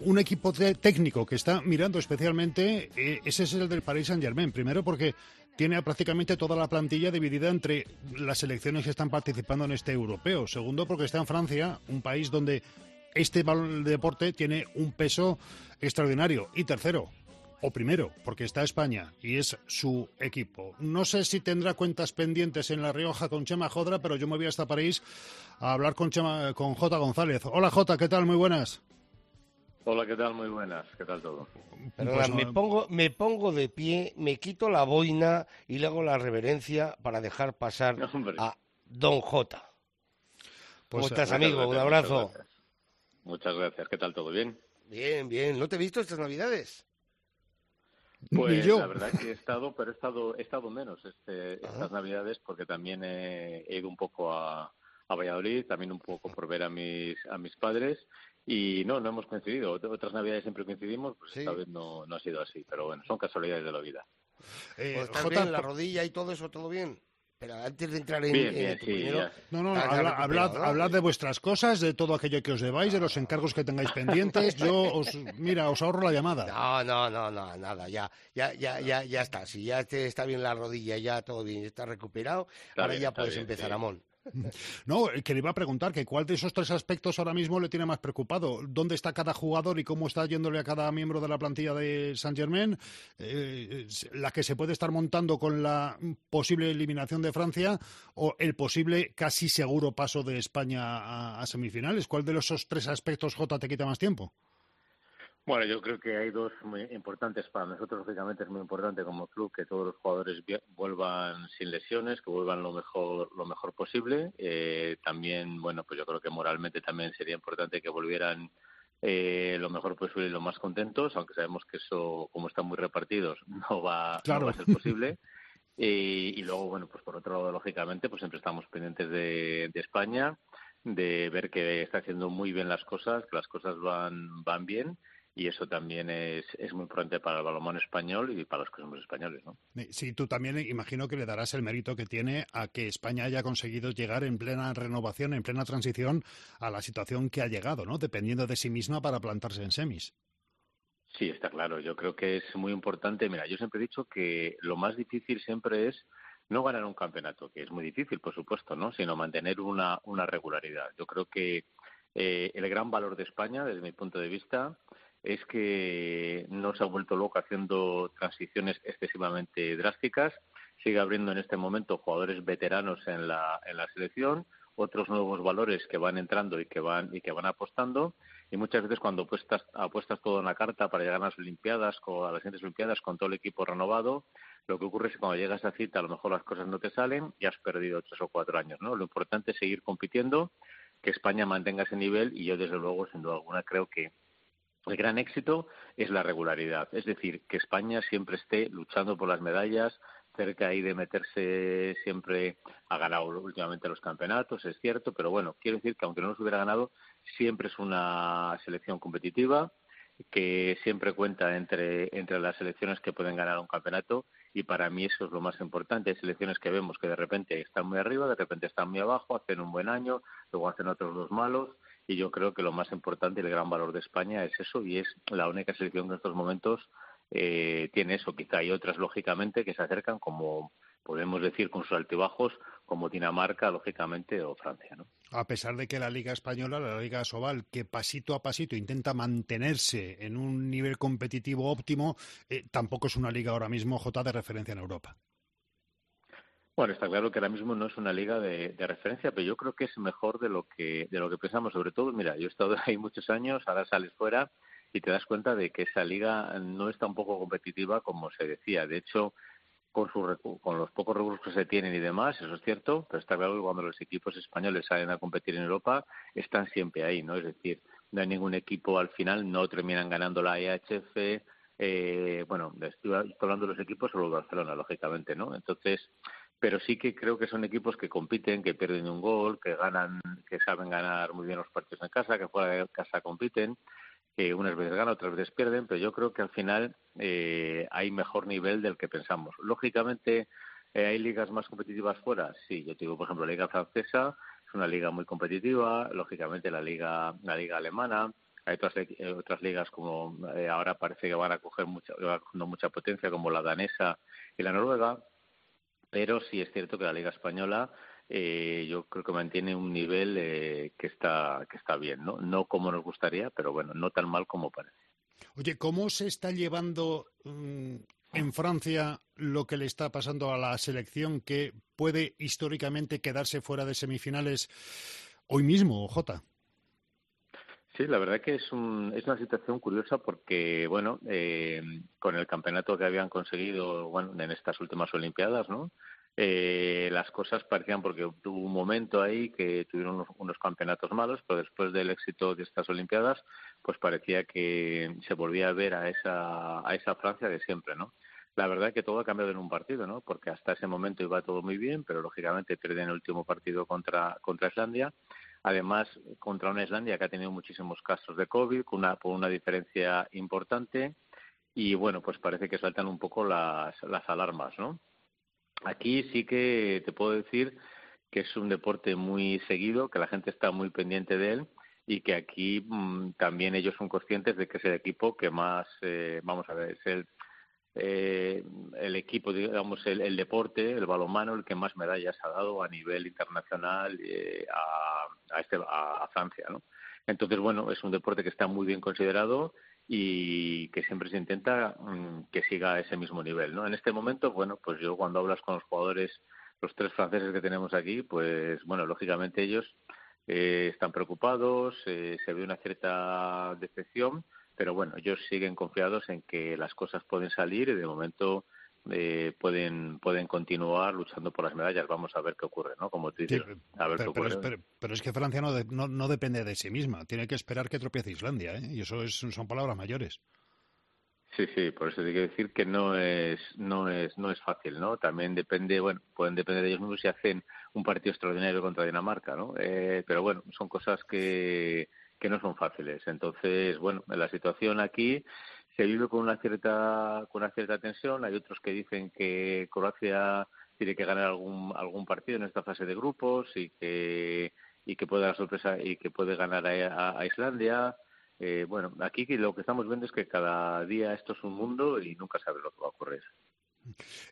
un equipo técnico que está mirando especialmente, eh, ese es el del Paris Saint-Germain. Primero porque tiene prácticamente toda la plantilla dividida entre las selecciones que están participando en este europeo. Segundo, porque está en Francia, un país donde este deporte tiene un peso extraordinario. Y tercero, o primero, porque está España y es su equipo. No sé si tendrá cuentas pendientes en La Rioja con Chema Jodra, pero yo me voy hasta París a hablar con, Chema, con J. González. Hola J, ¿qué tal? Muy buenas. Hola, ¿qué tal? Muy buenas. ¿Qué tal todo? Pues me, pongo, me pongo de pie, me quito la boina y le hago la reverencia para dejar pasar a Don J. Pues, ¿Cómo estás, amigo? Un abrazo. Muchas gracias. ¿Qué tal todo? ¿Bien? Bien, bien. ¿No te he visto estas navidades? Pues la verdad que he estado, pero he estado, he estado menos este, estas navidades porque también he, ido un poco a, a, Valladolid, también un poco por ver a mis, a mis padres y no, no hemos coincidido. Otras navidades siempre coincidimos, pues esta vez no, no ha sido así, pero bueno, son casualidades de la vida. Eh, pues bien, la rodilla y todo eso, todo bien. Pero antes de entrar en, bien, No, no, hablad, de vuestras cosas, de todo aquello que os debáis, de los encargos que tengáis pendientes. Yo os, mira, os ahorro la llamada. No, no, no, no, nada, ya, ya, ya, ya, ya está. Si ya te está bien la rodilla, ya todo bien, está recuperado, ahora ya puedes empezar, Amón. No, que le iba a preguntar que cuál de esos tres aspectos ahora mismo le tiene más preocupado. ¿Dónde está cada jugador y cómo está yéndole a cada miembro de la plantilla de Saint Germain? Eh, la que se puede estar montando con la posible eliminación de Francia o el posible casi seguro paso de España a, semifinales. ¿Cuál de esos tres aspectos, J, te quita más tiempo? Bueno, yo creo que hay dos muy importantes para nosotros. Lógicamente es muy importante como club que todos los jugadores vuelvan sin lesiones, que vuelvan lo mejor lo mejor posible. Eh, también, bueno, pues yo creo que moralmente también sería importante que volvieran eh, lo mejor posible y lo más contentos, aunque sabemos que eso, como están muy repartidos, no va, a ser posible. y, luego, bueno, pues por otro lado, lógicamente, pues siempre estamos pendientes de, de España, de ver que está haciendo muy bien las cosas, que las cosas van, van bien y eso también es, es muy importante para el balonmano español y para los que somos españoles, ¿no? Sí, tú también imagino que le darás el mérito que tiene a que España haya conseguido llegar en plena renovación, en plena transición a la situación que ha llegado, ¿no? Dependiendo de sí misma para plantarse en semis. Sí, está claro. Yo creo que es muy importante. Mira, yo siempre he dicho que lo más difícil siempre es no ganar un campeonato, que es muy difícil, por supuesto, ¿no? Sino mantener una, una regularidad. Yo creo que eh, el gran valor de España, desde mi punto de vista, es que no se ha vuelto loco haciendo transiciones excesivamente drásticas. Sigue abriendo en este momento jugadores veteranos en la, en la selección, otros nuevos valores que van entrando y que van y que van apostando y muchas veces cuando apuestas, apuestas todo en la carta para llegar a las Olimpiadas a las siguientes Olimpiadas con todo el equipo renovado lo que ocurre es que cuando llegas a cita a lo mejor las cosas no te salen y has perdido tres o cuatro años no lo importante es seguir compitiendo que España mantenga ese nivel y yo desde luego sin duda alguna creo que el gran éxito es la regularidad, es decir, que España siempre esté luchando por las medallas, cerca ahí de meterse siempre, ha ganado últimamente los campeonatos, es cierto, pero bueno, quiero decir que aunque no los hubiera ganado, siempre es una selección competitiva, que siempre cuenta entre, entre las selecciones que pueden ganar un campeonato y para mí eso es lo más importante. Hay selecciones que vemos que de repente están muy arriba, de repente están muy abajo, hacen un buen año, luego hacen otros dos malos y yo creo que lo más importante y el gran valor de España es eso y es la única selección que en estos momentos eh, tiene eso. Quizá hay otras, lógicamente, que se acercan como podemos decir con sus altibajos como Dinamarca, lógicamente, o Francia. A pesar de que la Liga Española, la Liga Sobal, que pasito a pasito intenta mantenerse en un nivel competitivo óptimo, eh, tampoco es una liga ahora mismo J de referencia en Europa. Bueno, está claro que ahora mismo no es una liga de, referencia, pero yo creo que es mejor de lo que de lo que pensamos. Sobre todo, mira, yo he estado ahí muchos años, ahora sales fuera y te das cuenta de que esa liga no es tan poco competitiva como se decía. De hecho, con, con los pocos recursos que se tienen y demás, eso es cierto, pero está claro que cuando los equipos españoles salen a competir en Europa, están siempre ahí, ¿no? Es decir, no hay ningún equipo al final, no terminan ganando la IHF, eh, bueno, estoy hablando de los equipos solo Barcelona, lógicamente, ¿no? Entonces, pero sí que creo que son equipos que compiten, que pierden un gol, que ganan, que saben ganar muy bien los partidos en casa, que fuera de casa compiten, que unas veces ganan, otras veces pierden, pero yo creo que al final eh, hay mejor nivel del que pensamos. Lógicamente, eh, ¿hay ligas más competitivas fuera? Sí, yo digo, por ejemplo, la liga francesa es una liga muy competitiva, lógicamente la liga, la liga alemana, hay otras, eh, otras ligas como ahora parece que van a coger mucha, van mucha potencia como la danesa y la noruega, pero sí es cierto que la Liga Española eh, yo creo que mantiene un nivel eh, que está que está bien, ¿no? No como nos gustaría, pero bueno, no tan mal como parece. Oye, ¿cómo se está llevando mm, en Francia lo que le está pasando a la selección que puede históricamente quedarse fuera de semifinales hoy mismo, Jota? Sí, la verdad que es, un, es una situación curiosa porque, bueno, eh, con el campeonato que habían conseguido bueno, en estas últimas Olimpiadas, ¿no? Eh, las cosas parecían porque tuvo un momento ahí que tuvieron unos, unos, campeonatos malos, pero después del éxito de estas Olimpiadas, pues parecía que se volvía a ver a esa, a esa Francia de siempre, ¿no? La verdad que todo ha cambiado en un partido, ¿no? Porque hasta ese momento iba todo muy bien, pero lógicamente pierden el último partido contra, contra Islandia Además, contra una Islandia que ha tenido muchísimos casos de COVID, con una, por una diferencia importante, y bueno, pues parece que saltan un poco las, las alarmas, ¿no? Aquí sí que te puedo decir que es un deporte muy seguido, que la gente está muy pendiente de él y que aquí mmm, también ellos son conscientes de que es el equipo que más, eh, vamos a ver, es el, eh, el equipo, digamos, el, el, deporte, el balonmano, el que más medallas ha dado a nivel internacional eh, a, a, este, a, a, Francia, ¿no? Entonces, bueno, es un deporte que está muy bien considerado y que siempre se intenta mmm, que siga a ese mismo nivel, ¿no? En este momento, bueno, pues yo cuando hablas con los jugadores, los tres franceses que tenemos aquí, pues, bueno, lógicamente ellos eh, están preocupados, eh, se ve una cierta decepción, pero bueno, ellos siguen confiados en que las cosas pueden salir y de momento eh, pueden pueden continuar luchando por las medallas. Vamos a ver qué ocurre, ¿no? Como tú dices, sí, a ver pero, qué ocurre. Pero, pero, pero, es que Francia no, de, no, no, depende de sí misma. Tiene que esperar que tropiece Islandia, ¿eh? Y eso es, son palabras mayores. Sí, sí, por eso hay que decir que no es, no es, no es fácil, ¿no? También depende, bueno, pueden depender de ellos mismos si hacen un partido extraordinario contra Dinamarca, ¿no? Eh, pero bueno, son cosas que que no son fáciles. Entonces, bueno, la situación aquí se vive con una cierta con una cierta tensión. Hay otros que dicen que Croacia tiene que ganar algún algún partido en esta fase de grupos y que y que puede sorpresa y que puede ganar a, a Islandia. Eh, bueno, aquí lo que estamos viendo es que cada día esto es un mundo y nunca sabes lo que va a ocurrir.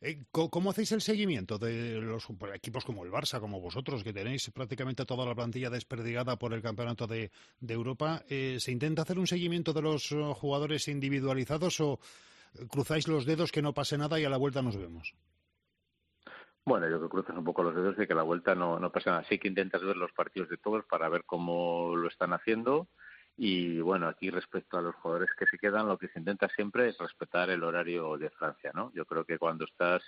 Eh, ¿Cómo hacéis el seguimiento de los equipos como el Barça, como vosotros, que tenéis prácticamente toda la plantilla desperdigada por el Campeonato de, Europa? Eh, ¿Se intenta hacer un seguimiento de los eh, jugadores individualizados o cruzáis los dedos que no pase nada y a la vuelta nos vemos? Bueno, yo creo que cruzas un poco los dedos de que a la vuelta no, no pasa nada. Sí que intentas ver los partidos de todos para ver cómo lo están haciendo y bueno, aquí respecto a los jugadores que se quedan, lo que se intenta siempre es respetar el horario de Francia, ¿no? Yo creo que cuando estás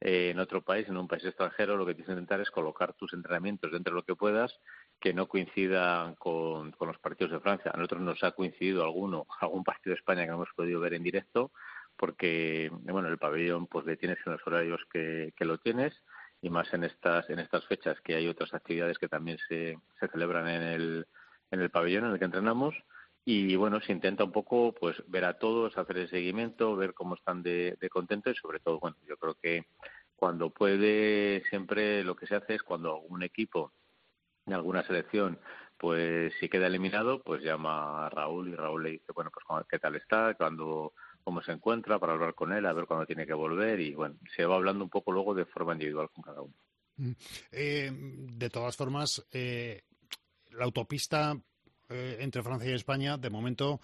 eh, en otro país, en un país extranjero, lo que tienes que intentar es colocar tus entrenamientos dentro de lo que puedas que no coincidan con, con los partidos de Francia. A nosotros nos ha coincidido alguno, algún partido de España que no hemos podido ver en directo, porque bueno, el pabellón pues le tienes en horarios que, que lo tienes y más en estas en estas fechas que hay otras actividades que también se, se celebran en el en el pabellón en el que entrenamos y bueno, se intenta un poco pues ver a todos, hacer el seguimiento, ver cómo están de, de contentos y sobre todo, bueno, yo creo que cuando puede siempre lo que se hace es cuando algún equipo de alguna selección pues si queda eliminado, pues llama a Raúl y Raúl le dice, bueno, pues qué tal está, cuando cómo se encuentra para hablar con él, a ver cuándo tiene que volver y bueno, se va hablando un poco luego de forma individual con cada uno. Eh, de todas formas, eh, la autopista eh, entre Francia y España, de momento,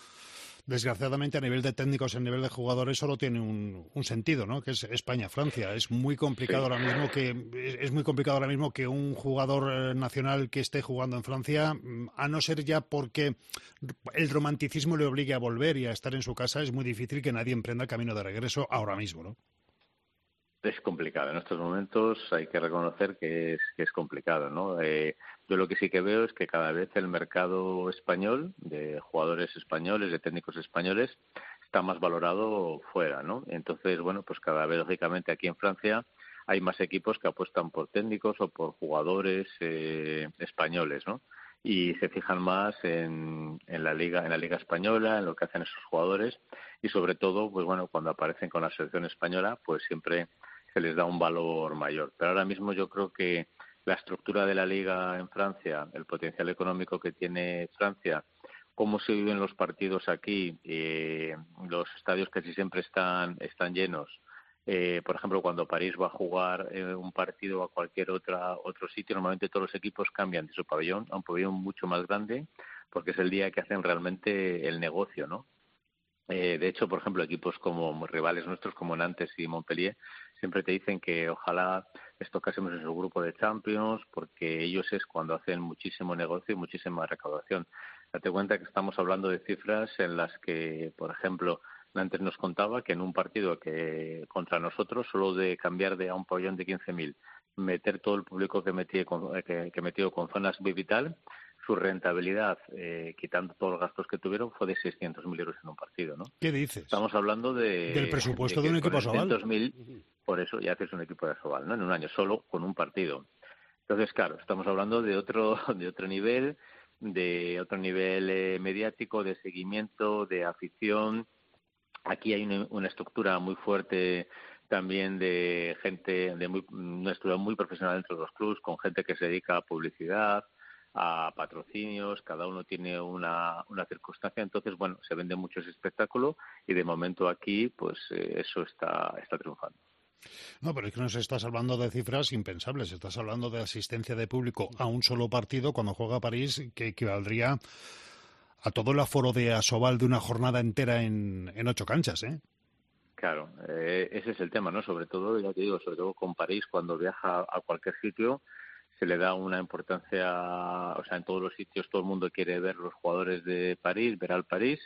desgraciadamente, a nivel de técnicos, a nivel de jugadores, solo tiene un, un sentido, ¿no? Que es España-Francia. Es muy complicado sí. ahora mismo que es muy complicado ahora mismo que un jugador eh, nacional que esté jugando en Francia, mm, a no ser ya porque el romanticismo le obligue a volver y a estar en su casa, es muy difícil que nadie emprenda el camino de regreso ahora mismo, ¿no? Es complicado. En estos momentos hay que reconocer que es, que es complicado, ¿no? Eh, yo lo que sí que veo es que cada vez el mercado español, de jugadores españoles, de técnicos españoles, está más valorado fuera, ¿no? Entonces, bueno, pues cada vez, lógicamente, aquí en Francia hay más equipos que apuestan por técnicos o por jugadores eh, españoles, ¿no? y se fijan más en, en, la liga en la liga española en lo que hacen esos jugadores y sobre todo pues bueno cuando aparecen con la selección española pues siempre se les da un valor mayor pero ahora mismo yo creo que la estructura de la liga en Francia el potencial económico que tiene Francia cómo se viven los partidos aquí eh, los estadios casi siempre están están llenos eh, por ejemplo, cuando París va a jugar eh, un partido a cualquier otra, otro sitio, normalmente todos los equipos cambian de su pabellón a un pabellón mucho más grande porque es el día que hacen realmente el negocio, ¿no? Eh, de hecho, por ejemplo, equipos como rivales nuestros como Nantes y Montpellier siempre te dicen que ojalá estocásemos en su grupo de Champions porque ellos es cuando hacen muchísimo negocio y muchísima recaudación. Date cuenta que estamos hablando de cifras en las que, por ejemplo, antes nos contaba que en un partido que contra nosotros, solo de cambiar de a un pabellón de 15.000, meter todo el público que con, que, que metió con zonas Vital, su rentabilidad, eh, quitando todos los gastos que tuvieron, fue de 600.000 euros en un partido, ¿no? ¿Qué dices? Estamos hablando de... Del presupuesto de, un equipo Sobal. por eso ya haces un equipo de Sobal, ¿no? En un año solo con un partido. Entonces, claro, estamos hablando de otro, de otro nivel, de otro nivel eh, mediático, de seguimiento, de afición, Aquí hay una, estructura muy fuerte también de gente, de muy, una estructura muy profesional dentro de los clubs, con gente que se dedica a publicidad, a patrocinios, cada uno tiene una, una circunstancia, entonces, bueno, se vende mucho ese espectáculo y de momento aquí, pues eh, eso está, está triunfando. No, pero es que nos estás hablando de cifras impensables. Estás hablando de asistencia de público a un solo partido cuando juega París, que equivaldría a todo el aforo de Asobal de una jornada entera en, en ocho canchas, ¿eh? Claro, eh, ese es el tema, ¿no? Sobre todo, ya te digo, sobre todo con París, cuando viaja a cualquier sitio, se le da una importancia, o sea, en todos los sitios todo el mundo quiere ver los jugadores de París, ver al París,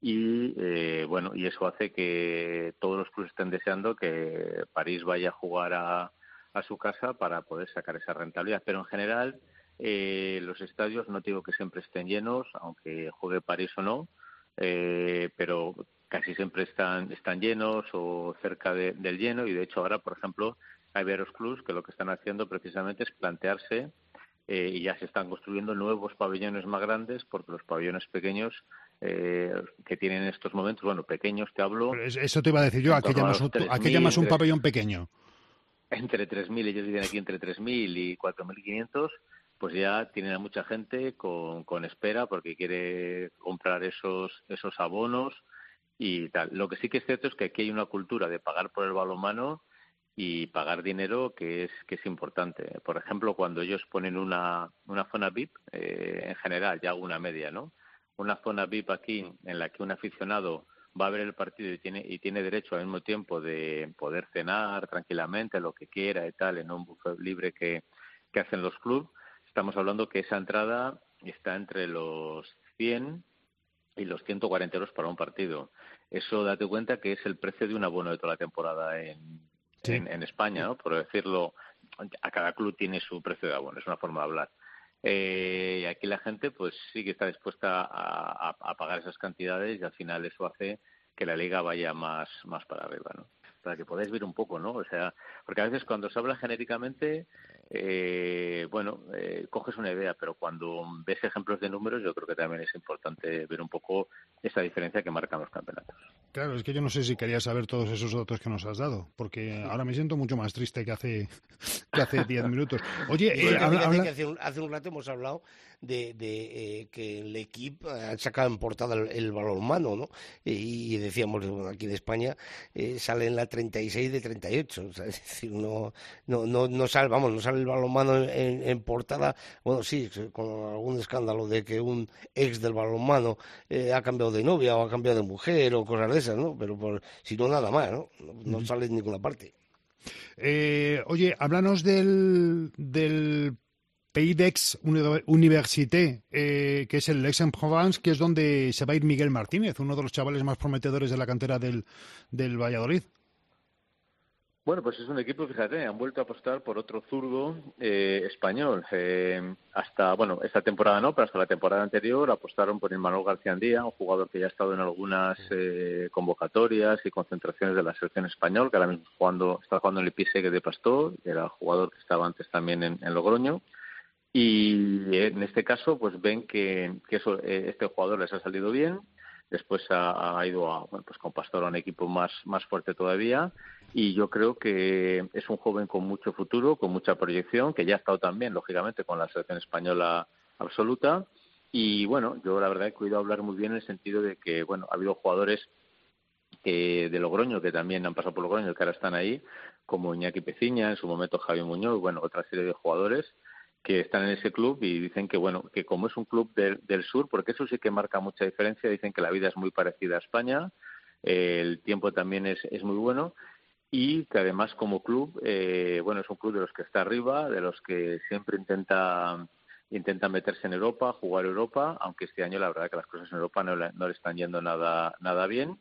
y eh, bueno, y eso hace que todos los clubes estén deseando que París vaya a jugar a, a su casa para poder sacar esa rentabilidad. Pero en general, eh, los estadios no digo que siempre estén llenos, aunque juegue París o no, eh, pero casi siempre están, están llenos o cerca del lleno y de hecho ahora, por ejemplo, hay varios clubs que lo que están haciendo precisamente es plantearse eh, y ya se están construyendo nuevos pabellones más grandes porque los pabellones pequeños eh, que tienen en estos momentos, bueno, pequeños te hablo. eso te iba a decir yo, ¿a qué llamas, un, ¿a qué llamas un pabellón pequeño? Entre 3.000, ellos dicen aquí entre 3.000 y 4.500 pues ya tienen a mucha gente con, con espera porque quiere comprar esos, esos abonos y tal. Lo que sí que es cierto es que aquí hay una cultura de pagar por el balonmano y pagar dinero que es que es importante. Por ejemplo, cuando ellos ponen una, una zona VIP, eh, en general, ya una media, ¿no? Una zona VIP aquí en la que un aficionado va a ver el partido y tiene y tiene derecho al mismo tiempo de poder cenar tranquilamente lo que quiera y tal en un buffet libre que, que hacen los clubes estamos hablando que esa entrada está entre los 100 y los 140 euros para un partido. Eso date cuenta que es el precio de un abono de toda la temporada en, en, España, ¿no? por decirlo, a cada club tiene su precio de abono, es una forma de hablar. Eh, y aquí la gente pues sí que está dispuesta a, a, pagar esas cantidades y al final eso hace que la liga vaya más, más para arriba, ¿no? Para que podáis ver un poco, ¿no? O sea, porque a veces cuando se habla genéricamente eh, bueno, eh, coges una idea, pero cuando ves ejemplos de números, yo creo que también es importante ver un poco esa diferencia que marcan los campeonatos. Claro, es que yo no sé si quería saber todos esos datos que nos has dado, porque ahora me siento mucho más triste que hace que hace diez minutos. Oye, eh, hace, un, hace, un, rato hemos hablado de, de eh, que el equipo ha sacado en portada el, balón balonmano, ¿no? Y, decíamos, aquí de España eh, sale en la 36 de 38, o sea, es decir, no, no, no, no sale, vamos, no sale el balonmano en, en, portada, bueno, sí, con algún escándalo de que un ex del balonmano eh, ha cambiado de novia o ha cambiado de mujer o cosas de esas, ¿no? Pero por, si no, nada más, ¿no? No, sale en ninguna parte. Eh, oye, háblanos del, del Peidex Université, eh, que es el Aix-en-Provence, que es donde se va a ir Miguel Martínez, uno de los chavales más prometedores de la cantera del, del Valladolid. Bueno, pues es un equipo, fíjate, han vuelto a apostar por otro zurdo eh, español. Eh, hasta, bueno, esta temporada no, pero hasta la temporada anterior apostaron por Manuel García Andía, un jugador que ya ha estado en algunas convocatorias y concentraciones de la selección español, que ahora mismo jugando, está jugando en el Pisegue de Pastor, que era jugador que estaba antes también en Logroño y en este caso pues ven que, que eso, eh, este jugador les ha salido bien después ha, ido a, bueno, pues con Pastor a un equipo más, más fuerte todavía. Y yo creo que es un joven con mucho futuro, con mucha proyección, que ya ha estado también, lógicamente, con la selección española absoluta. Y bueno, yo la verdad he cuidado hablar muy bien en el sentido de que, bueno, ha habido jugadores de Logroño, que también han pasado por Logroño, que ahora están ahí, como Iñaki Peciña, en su momento Javier Muñoz, bueno, otra serie de jugadores que están en ese club y dicen que bueno que como es un club del, del sur porque eso sí que marca mucha diferencia dicen que la vida es muy parecida a España el tiempo también es, es muy bueno y que además como club eh, bueno es un club de los que está arriba de los que siempre intenta intenta meterse en Europa jugar Europa aunque este año la verdad que las cosas en Europa no le, no le están yendo nada nada bien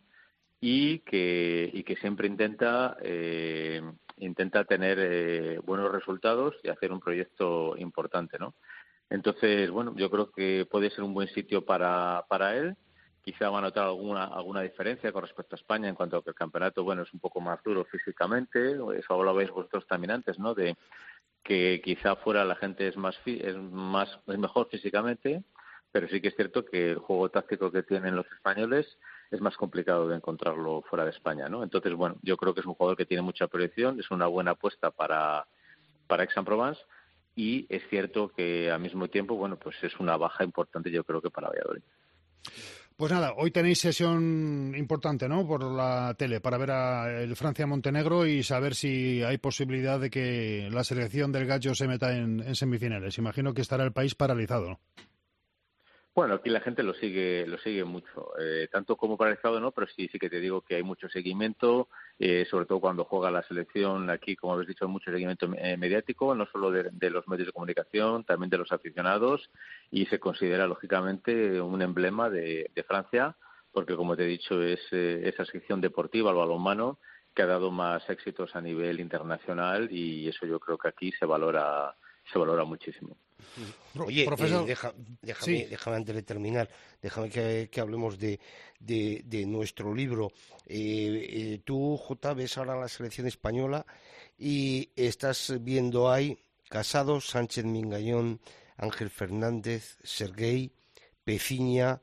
y que y que siempre intenta eh, intenta tener eh, buenos resultados y hacer un proyecto importante, ¿no? Entonces, bueno, yo creo que puede ser un buen sitio para, para él. Quizá va a notar alguna, alguna diferencia con respecto a España en cuanto a que el campeonato, bueno, es un poco más duro físicamente. Eso hablabais vosotros también antes, ¿no? De que quizá fuera la gente es más, es más, es mejor físicamente, pero sí que es cierto que el juego táctico que tienen los españoles es más complicado de encontrarlo fuera de España, ¿no? Entonces, bueno, yo creo que es un jugador que tiene mucha proyección, es una buena apuesta para, para Aix-en-Provence y es cierto que al mismo tiempo, bueno, pues es una baja importante yo creo que para Valladolid. Pues nada, hoy tenéis sesión importante, ¿no? Por la tele, para ver a el Francia-Montenegro y saber si hay posibilidad de que la selección del Gallo se meta en, semifinales. Imagino que estará el país paralizado. Bueno, aquí la gente lo sigue, lo sigue mucho, eh, tanto como paralizado no, pero sí, sí que te digo que hay mucho seguimiento, eh, sobre todo cuando juega la selección. Aquí, como habéis dicho, hay mucho seguimiento eh, mediático, no solo de, de, los medios de comunicación, también de los aficionados, y se considera lógicamente un emblema de, de Francia, porque como te he dicho es eh, esa sección deportiva, el balonmano, que ha dado más éxitos a nivel internacional, y eso yo creo que aquí se valora, se valora muchísimo. Oye, Profesor, eh, deja, déjame, sí. déjame, antes de terminar, déjame que, que hablemos de, de, de, nuestro libro. Eh, eh, tú, J, ves ahora la selección española y estás viendo ahí Casado, Sánchez Mingallón, Ángel Fernández, Serguey, Peciña,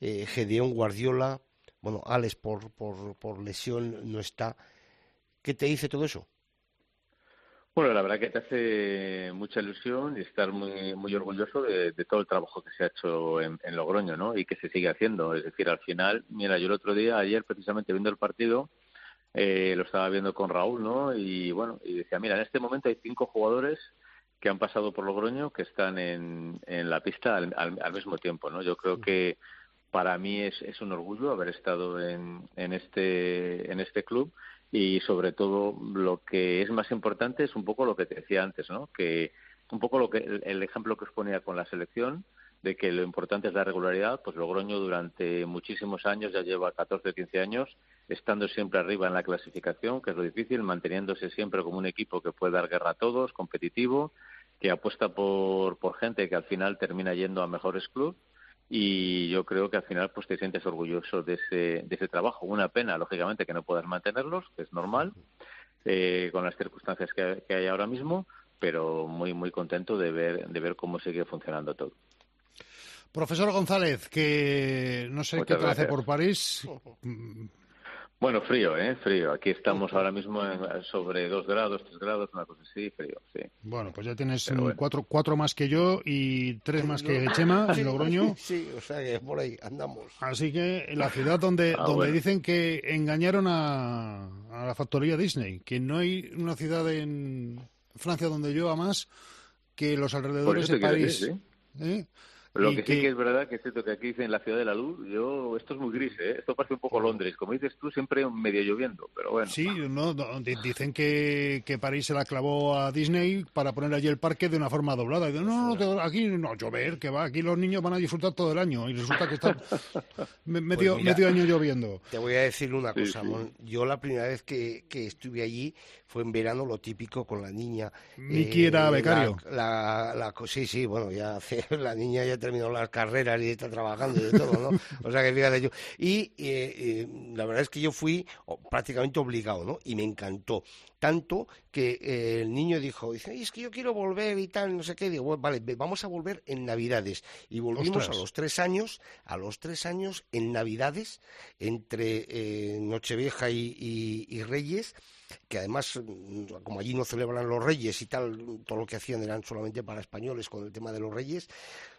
eh, Gedeón Guardiola, bueno, Alex por, por, por lesión no está. ¿Qué te dice todo eso? Bueno, la verdad que te hace mucha ilusión y estar muy muy orgulloso de, de todo el trabajo que se ha hecho en, en, Logroño, ¿no? Y que se sigue haciendo. Es decir, al final, mira, yo el otro día, ayer precisamente viendo el partido, eh, lo estaba viendo con Raúl, ¿no? Y bueno, y decía, mira, en este momento hay cinco jugadores que han pasado por Logroño que están en, en la pista al, al, al, mismo tiempo, ¿no? Yo creo que para mí es, es un orgullo haber estado en, en este en este club y sobre todo lo que es más importante es un poco lo que te decía antes, ¿no? Que un poco lo que el, ejemplo que os ponía con la selección de que lo importante es la regularidad, pues Logroño durante muchísimos años, ya lleva 14 o 15 años, estando siempre arriba en la clasificación, que es lo difícil, manteniéndose siempre como un equipo que puede dar guerra a todos, competitivo, que apuesta por, por gente que al final termina yendo a mejores clubes y yo creo que al final pues te sientes orgulloso de ese, de ese trabajo. Una pena, lógicamente, que no puedas mantenerlos, que es normal, eh, con las circunstancias que, que, hay ahora mismo, pero muy, muy contento de ver, de ver cómo sigue funcionando todo. Profesor González, que no sé Muchas qué te hace por París. Bueno, frío, ¿eh? Frío. Aquí estamos ahora mismo en, sobre dos grados, tres grados, una cosa así, frío, sí. Bueno, pues ya tienes bueno. cuatro, cuatro más que yo y tres más que Chema en Logroño. Sí, o sea que por ahí andamos. Así que la ciudad donde, ah, donde bueno. dicen que engañaron a, a, la factoría Disney, que no hay una ciudad en Francia donde llueva más que los alrededores de París. Decir, ¿sí? ¿eh? Lo que, que, sí que es verdad que es cierto que aquí dicen la ciudad de la luz, yo esto es muy gris, ¿eh? esto parece un poco Londres, como dices tú, siempre medio lloviendo, pero bueno. Sí, no, dicen que, que París se la clavó a Disney para poner allí el parque de una forma doblada. Y dicen, no, no, aquí no, llover, que va, aquí los niños van a disfrutar todo el año y resulta que está medio, pues mira, medio año lloviendo. Te voy a decir una cosa, sí, sí. yo la primera vez que, que estuve allí fue en verano lo típico con la niña. Miki eh, era becario. La, la, la, sí, sí, bueno, ya la niña ya terminó las carreras y está trabajando y de todo, ¿no? o sea que fíjate yo. Y eh, eh, la verdad es que yo fui prácticamente obligado, ¿no? Y me encantó. Tanto que eh, el niño dijo, dice, es que yo quiero volver y tal, no sé qué. Digo, bueno, vale, vamos a volver en Navidades. Y volvimos Ostras. a los tres años, a los tres años en Navidades, entre Nochevieja y, y, y Reyes que además, mm, como allí no celebran los reyes y tal, todo lo que hacían eran solamente para españoles con el tema de los reyes,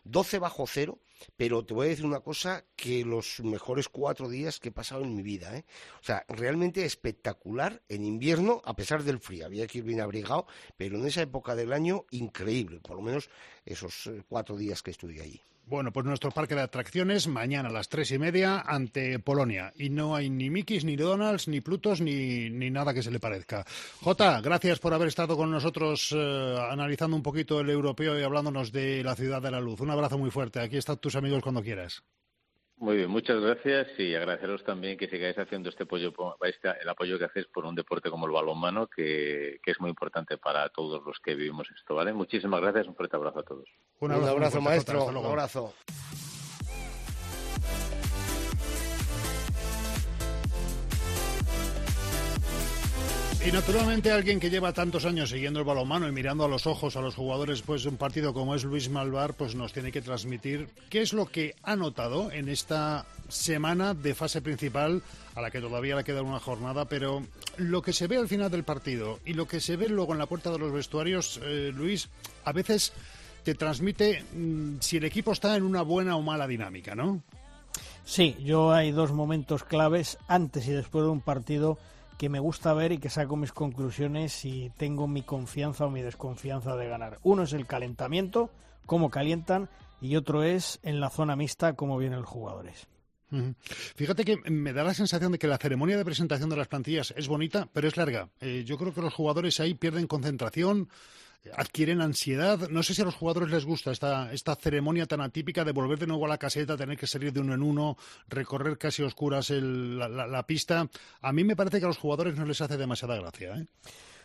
12 bajo cero, pero te voy a decir una cosa, que los mejores cuatro días que he pasado en mi vida, ¿eh? O sea, realmente espectacular en invierno, a pesar del frío, había que ir bien abrigado, pero en esa época del año, increíble, por lo menos esos eh, cuatro días que estuve allí. Bueno, pues nuestro parque de atracciones mañana a las tres y media ante Polonia. Y no hay ni Mickeys, ni Donalds, ni Plutos, ni, ni nada que se le parezca. Jota, gracias por haber estado con nosotros eh, analizando un poquito el europeo y hablándonos de la ciudad de la luz. Un abrazo muy fuerte. Aquí están tus amigos cuando quieras. Muy bien, muchas gracias y agradeceros también que sigáis haciendo este apoyo, este, el apoyo que hacéis por un deporte como el balonmano, que, que es muy importante para todos los que vivimos esto, ¿vale? Muchísimas gracias, un fuerte abrazo a todos. Un abrazo, maestro, un abrazo. Y naturalmente alguien que lleva tantos años siguiendo el balonmano y mirando a los ojos a los jugadores pues de un partido como es Luis Malvar, pues nos tiene que transmitir qué es lo que ha notado en esta semana de fase principal a la que todavía le queda una jornada, pero lo que se ve al final del partido y lo que se ve luego en la puerta de los vestuarios, eh, Luis, a veces te transmite mm, si el equipo está en una buena o mala dinámica, ¿no? Sí, yo hay dos momentos claves antes y después de un partido que me gusta ver y que saco mis conclusiones y tengo mi confianza o mi desconfianza de ganar. Uno es el calentamiento, cómo calientan, y otro es en la zona mixta, cómo vienen los jugadores. Fíjate que me da la sensación de que la ceremonia de presentación de las plantillas es bonita, pero es larga. Eh, yo creo que los jugadores ahí pierden concentración, adquieren ansiedad. No sé si a los jugadores les gusta esta, esta ceremonia tan atípica de volver de nuevo a la caseta, tener que salir de uno en uno, recorrer casi oscuras la, pista. A mí me parece que a los jugadores no les hace demasiada gracia. ¿eh?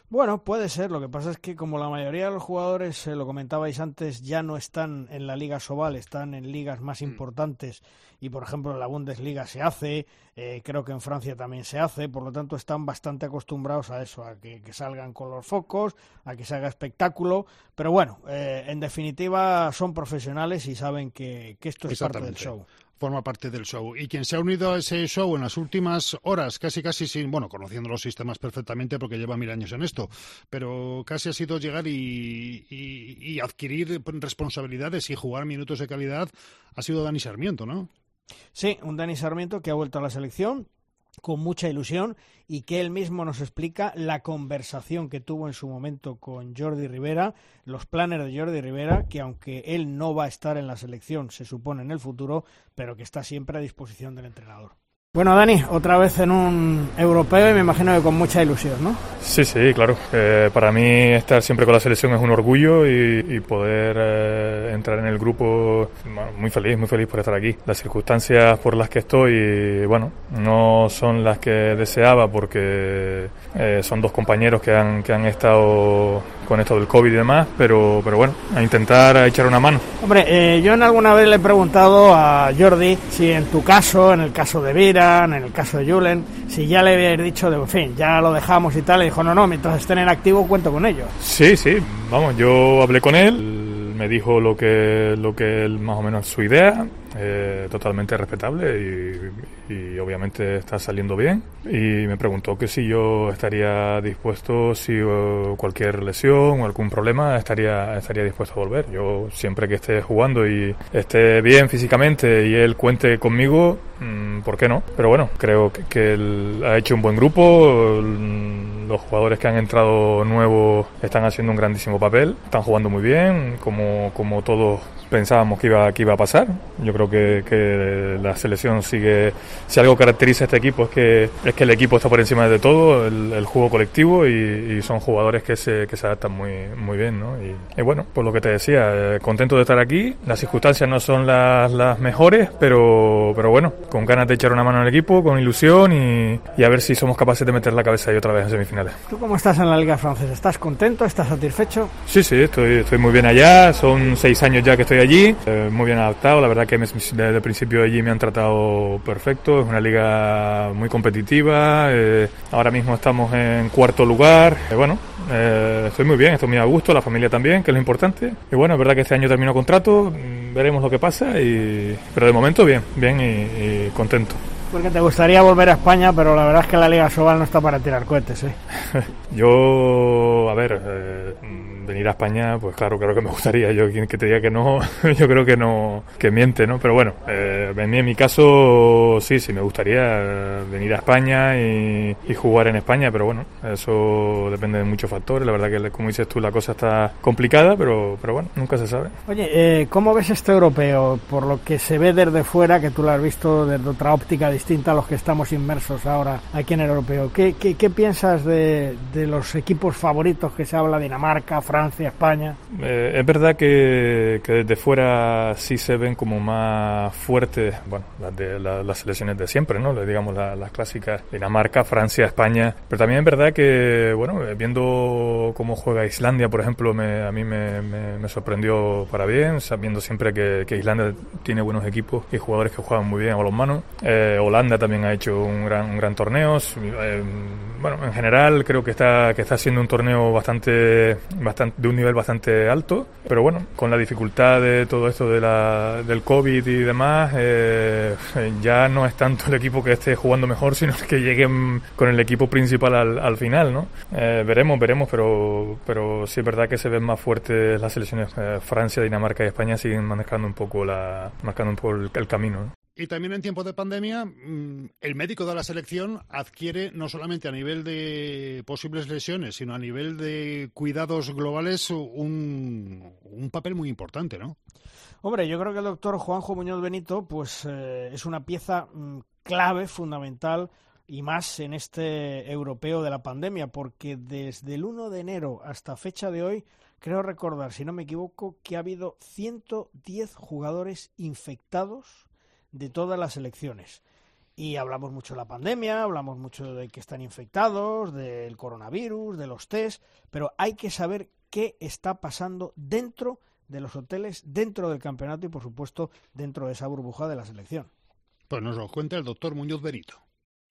Bueno, puede ser. Lo que pasa es que como la mayoría de los jugadores, eh, lo comentabais antes, ya no están en la Liga Sobal, están en ligas más mm. importantes y, por ejemplo, en la Bundesliga se hace, eh, creo que en Francia también se hace, por lo tanto están bastante acostumbrados a eso, a que, salgan con los focos, a que se haga espectáculo. Pero bueno, eh, en definitiva son profesionales y saben que, que esto es parte del show forma parte del show. Y quien se ha unido a ese show en las últimas horas, casi casi sin, bueno, conociendo los sistemas perfectamente porque lleva mil años en esto, pero casi ha sido llegar y, y adquirir responsabilidades y jugar minutos de calidad, ha sido Dani Sarmiento, ¿no? Sí, un Dani Sarmiento que ha vuelto a la selección, con mucha ilusión y que él mismo nos explica la conversación que tuvo en su momento con Jordi Rivera, los planes de Jordi Rivera, que aunque él no va a estar en la selección, se supone en el futuro, pero que está siempre a disposición del entrenador. Bueno, Dani, otra vez en un europeo y me imagino que con mucha ilusión, ¿no? Sí, sí, claro. Eh, para mí estar siempre con la selección es un orgullo y, poder eh, entrar en el grupo, muy feliz, muy feliz por estar aquí. Las circunstancias por las que estoy, bueno, no son las que deseaba porque eh, son dos compañeros que han, que han estado con esto del COVID y demás, pero, pero bueno, a intentar echar una mano. Hombre, yo en alguna vez le he preguntado a Jordi si en tu caso, en el caso de Vira, en el caso de Julen, si ya le habías dicho de, en fin, ya lo dejamos y tal, y dijo, no, no, mientras estén en activo cuento con ellos. Sí, sí, vamos, yo hablé con él, me dijo lo que, lo que él, más o menos su idea, eh, totalmente respetable y, obviamente está saliendo bien. Y me preguntó que si yo estaría dispuesto, si cualquier lesión o algún problema, estaría, estaría dispuesto a volver. Yo siempre que esté jugando y esté bien físicamente y él cuente conmigo, mm, ¿por qué no? Pero bueno, creo que, él ha hecho un buen grupo. Los jugadores que han entrado nuevos están haciendo un grandísimo papel, están jugando muy bien, como, como todos pensábamos que iba, que iba a pasar. Yo creo que, que, la selección sigue, si algo caracteriza a este equipo es que, es que el equipo está por encima de todo, el, juego colectivo y, son jugadores que se, que se adaptan muy, muy bien. ¿no? Y, bueno, por lo que te decía, eh, contento de estar aquí. Las circunstancias no son las, las mejores, pero, pero bueno, con ganas de echar una mano al equipo, con ilusión y, y a ver si somos capaces de meter la cabeza ahí otra vez en semifinales. ¿Tú cómo estás en la Liga Francesa? ¿Estás contento? ¿Estás satisfecho? Sí, sí, estoy, estoy muy bien allá. Son seis años ya que estoy allí, eh, muy bien adaptado. La verdad que desde el principio allí me han tratado perfecto. Es una liga muy competitiva. Eh, ahora mismo estamos en cuarto lugar. Eh, bueno, estoy muy bien, estoy muy a gusto, la familia también, que es lo importante. Y bueno, es verdad que este año termino contrato, mm, veremos lo que pasa. Y... Pero de momento bien, bien y, y contento. Porque te gustaría volver a España, pero la verdad es que la Liga Sobal no está para tirar cohetes, ¿eh? Yo, a ver, eh, venir a España, pues claro, claro que me gustaría. Yo quien que te diga que no, yo creo que no, que miente, ¿no? Pero bueno, eh, en, mi, caso sí, sí me gustaría venir a España y, jugar en España, pero bueno, eso depende de muchos factores. La verdad que, como dices tú, la cosa está complicada, pero, pero bueno, nunca se sabe. Oye, eh, ¿cómo ves este europeo? Por lo que se ve desde fuera, que tú lo has visto desde otra óptica distinta a los que estamos inmersos ahora aquí en el europeo. ¿Qué, qué, qué piensas de, de los equipos favoritos que se habla, Dinamarca, Francia, España. Eh, es verdad que, desde fuera sí se ven como más fuertes, bueno, las, de, selecciones de siempre, ¿no? Digamos las clásicas Dinamarca, Francia, España. Pero también es verdad que, bueno, eh, viendo cómo juega Islandia, por ejemplo, a mí me, sorprendió para bien, sabiendo siempre que, Islandia tiene buenos equipos y jugadores que juegan muy bien a los manos. Eh, Holanda también ha hecho un gran, un torneo. bueno, en general creo que está, que está siendo un torneo bastante, bastante de un nivel bastante alto, pero bueno, con la dificultad de todo esto de la, del COVID y demás, eh, ya no es tanto el equipo que esté jugando mejor, sino que lleguen con el equipo principal al, al final, ¿no? Eh, veremos, veremos, pero, pero sí es verdad que se ven más fuertes las selecciones. Eh, Francia, Dinamarca y España siguen marcando un poco, la, marcando un poco el, camino. Y también en tiempos de pandemia, mm, el médico de la selección adquiere no solamente a nivel de posibles lesiones, sino a nivel de cuidados globales un, papel muy importante, ¿no? Hombre, yo creo que el doctor Juanjo Muñoz Benito, pues eh, es una pieza mm, clave, fundamental y más en este europeo de la pandemia, porque desde el 1 de enero hasta fecha de hoy, creo recordar, si no me equivoco, que ha habido 110 jugadores infectados de todas las elecciones. Y hablamos mucho de la pandemia, hablamos mucho de que están infectados, del coronavirus, de los test, pero hay que saber qué está pasando dentro de los hoteles, dentro del campeonato y, por supuesto, dentro de esa burbuja de la selección. Pues nos lo cuenta el doctor Muñoz Benito.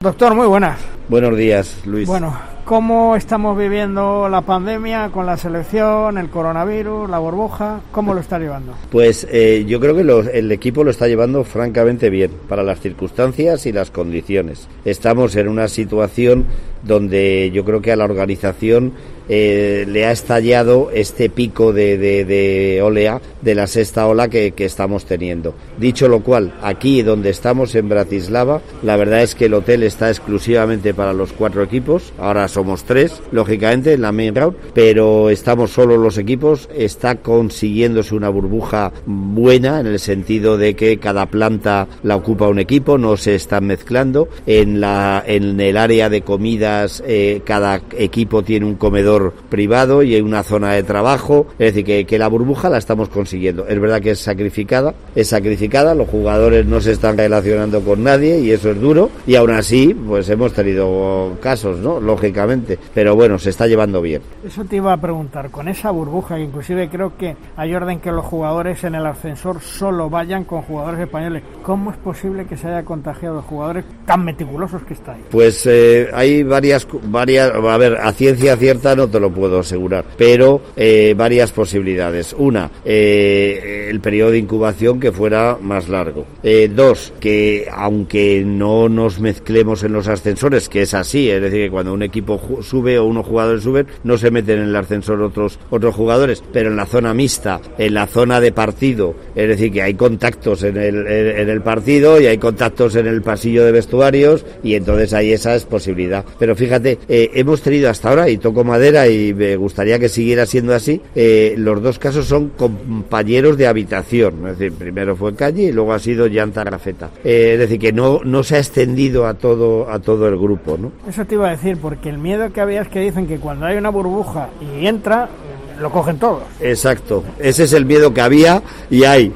Doctor, muy buenas. Buenos días, Luis. Bueno, ¿cómo estamos viviendo la pandemia con la selección, el coronavirus, la burbuja? ¿Cómo lo está llevando? Pues eh, yo creo que el equipo lo está llevando francamente bien para las circunstancias y las condiciones. Estamos en una situación donde yo creo que a la organización eh, le ha estallado este pico de, de, olea de la sexta ola que, estamos teniendo. Dicho lo cual, aquí donde estamos en Bratislava, la verdad es que el hotel está exclusivamente para los cuatro equipos. Ahora somos tres, lógicamente, en la main round, pero estamos solo los equipos. Está consiguiéndose una burbuja buena en el sentido de que cada planta la ocupa un equipo, no se están mezclando. En, la, en el área de comidas, eh, cada equipo tiene un comedor privado y hay una zona de trabajo. Es decir, que, la burbuja la estamos consiguiendo. Es verdad que es sacrificada, es sacrificada, los jugadores no se están relacionando con nadie y eso es duro. Y aún así, pues hemos tenido casos, ¿no? Lógicamente. Pero bueno, se está llevando bien. Eso te iba a preguntar, con esa burbuja, inclusive creo que hay orden que los jugadores en el ascensor solo vayan con jugadores españoles. ¿Cómo es posible que se haya contagiado jugadores tan meticulosos que estáis? Pues eh, hay varias, varias, a ver, a ciencia cierta no te lo puedo asegurar, pero eh, varias posibilidades. Una, eh, el periodo de incubación que fuera más largo. Eh, dos, que aunque no nos mezclemos en los ascensores, que es así, es decir, que cuando un equipo sube o unos jugadores suben, no se meten en el ascensor otros, otros jugadores, pero en la zona mixta, en la zona de partido, es decir, que hay contactos en el, en el partido y hay contactos en el pasillo de vestuarios y entonces hay esa es posibilidad. Pero fíjate, hemos tenido hasta ahora, y toco madera, y me gustaría que siguiera siendo así. Eh, los dos casos son compañeros de habitación, es decir, primero fue Calle y luego ha sido Llanta Grafeta. Eh, es decir, que no, no se ha extendido a todo, a todo el grupo, ¿no? Eso te iba a decir, porque el miedo que había es que dicen que cuando hay una burbuja y entra, lo cogen todos. Exacto, ese es el miedo que había y hay.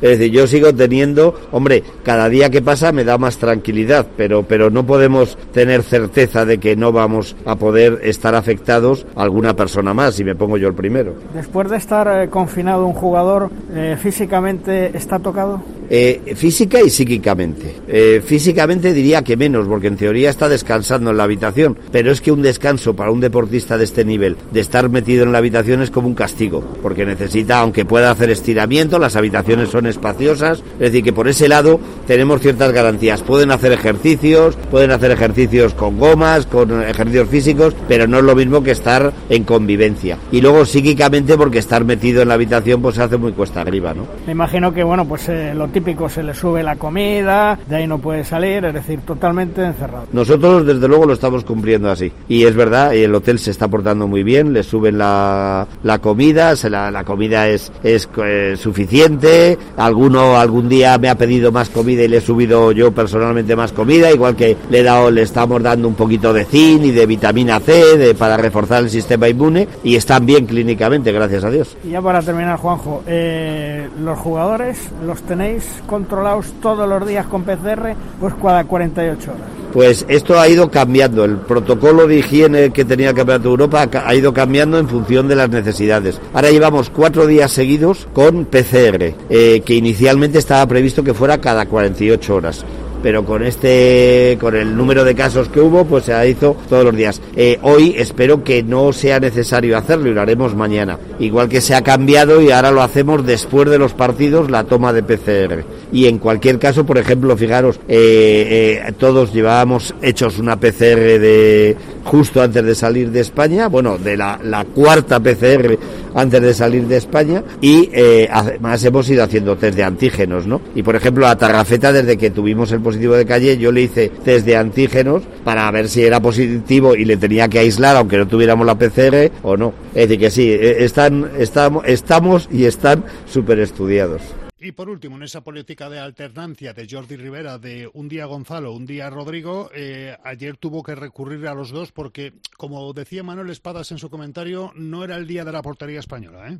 Es decir, yo sigo teniendo, hombre, cada día que pasa me da más tranquilidad, pero, pero no podemos tener certeza de que no vamos a poder estar afectados alguna persona más, y me pongo yo el primero. Después de estar eh, confinado un jugador, eh, ¿físicamente está tocado? Eh, física y psíquicamente. Eh, físicamente diría que menos, porque en teoría está descansando en la habitación, pero es que un descanso para un deportista de este nivel, de estar metido en la habitación, es como un castigo, porque necesita, aunque pueda hacer estiramiento, las habitaciones son espaciosas, es decir, que por ese lado tenemos ciertas garantías. Pueden hacer ejercicios, pueden hacer ejercicios con gomas, con ejercicios físicos, pero no es lo mismo que estar en convivencia. Y luego psíquicamente, porque estar metido en la habitación pues se hace muy cuesta arriba, ¿no? Me imagino que, bueno, pues eh, lo típico, se le sube la comida, de ahí no puede salir, es decir, totalmente encerrado. Nosotros, desde luego, lo estamos cumpliendo así. Y es verdad, el hotel se está portando muy bien, le suben la, la comida, se la, la comida es, es eh, suficiente, alguno algún día me ha pedido más comida y le he subido yo personalmente más comida, igual que le, he dado, le estamos dando un poquito de zinc y de vitamina C de, para reforzar el sistema inmune y están bien clínicamente, gracias a Dios. Y ya para terminar, Juanjo, eh, los jugadores los tenéis controlados todos los días con PCR, pues cada 48 horas. Pues esto ha ido cambiando. El protocolo de higiene que tenía el Campeonato de Europa ha ido cambiando en función de las necesidades. Ahora llevamos cuatro días seguidos con PCR, eh, que inicialmente estaba previsto que fuera cada 48 horas pero con este con el número de casos que hubo pues se hizo todos los días. Eh, hoy espero que no sea necesario hacerlo y lo haremos mañana. Igual que se ha cambiado y ahora lo hacemos después de los partidos la toma de PCR y en cualquier caso por ejemplo fijaros eh, eh, todos llevábamos hechos una PCR de justo antes de salir de España bueno de la, la cuarta PCR antes de salir de España y eh, además hemos ido haciendo test de antígenos no y por ejemplo a Tarrafeta desde que tuvimos el positivo de calle, yo le hice test de antígenos para ver si era positivo y le tenía que aislar aunque no tuviéramos la PCR o no. Es decir, que sí, eh, están, estamos, estamos y están súper estudiados. Y por último, en esa política de alternancia de Jordi Rivera, de un día Gonzalo, un día Rodrigo, eh, ayer tuvo que recurrir a los dos porque, como decía Manuel Espadas en su comentario, no era el día de la portería española, ¿eh?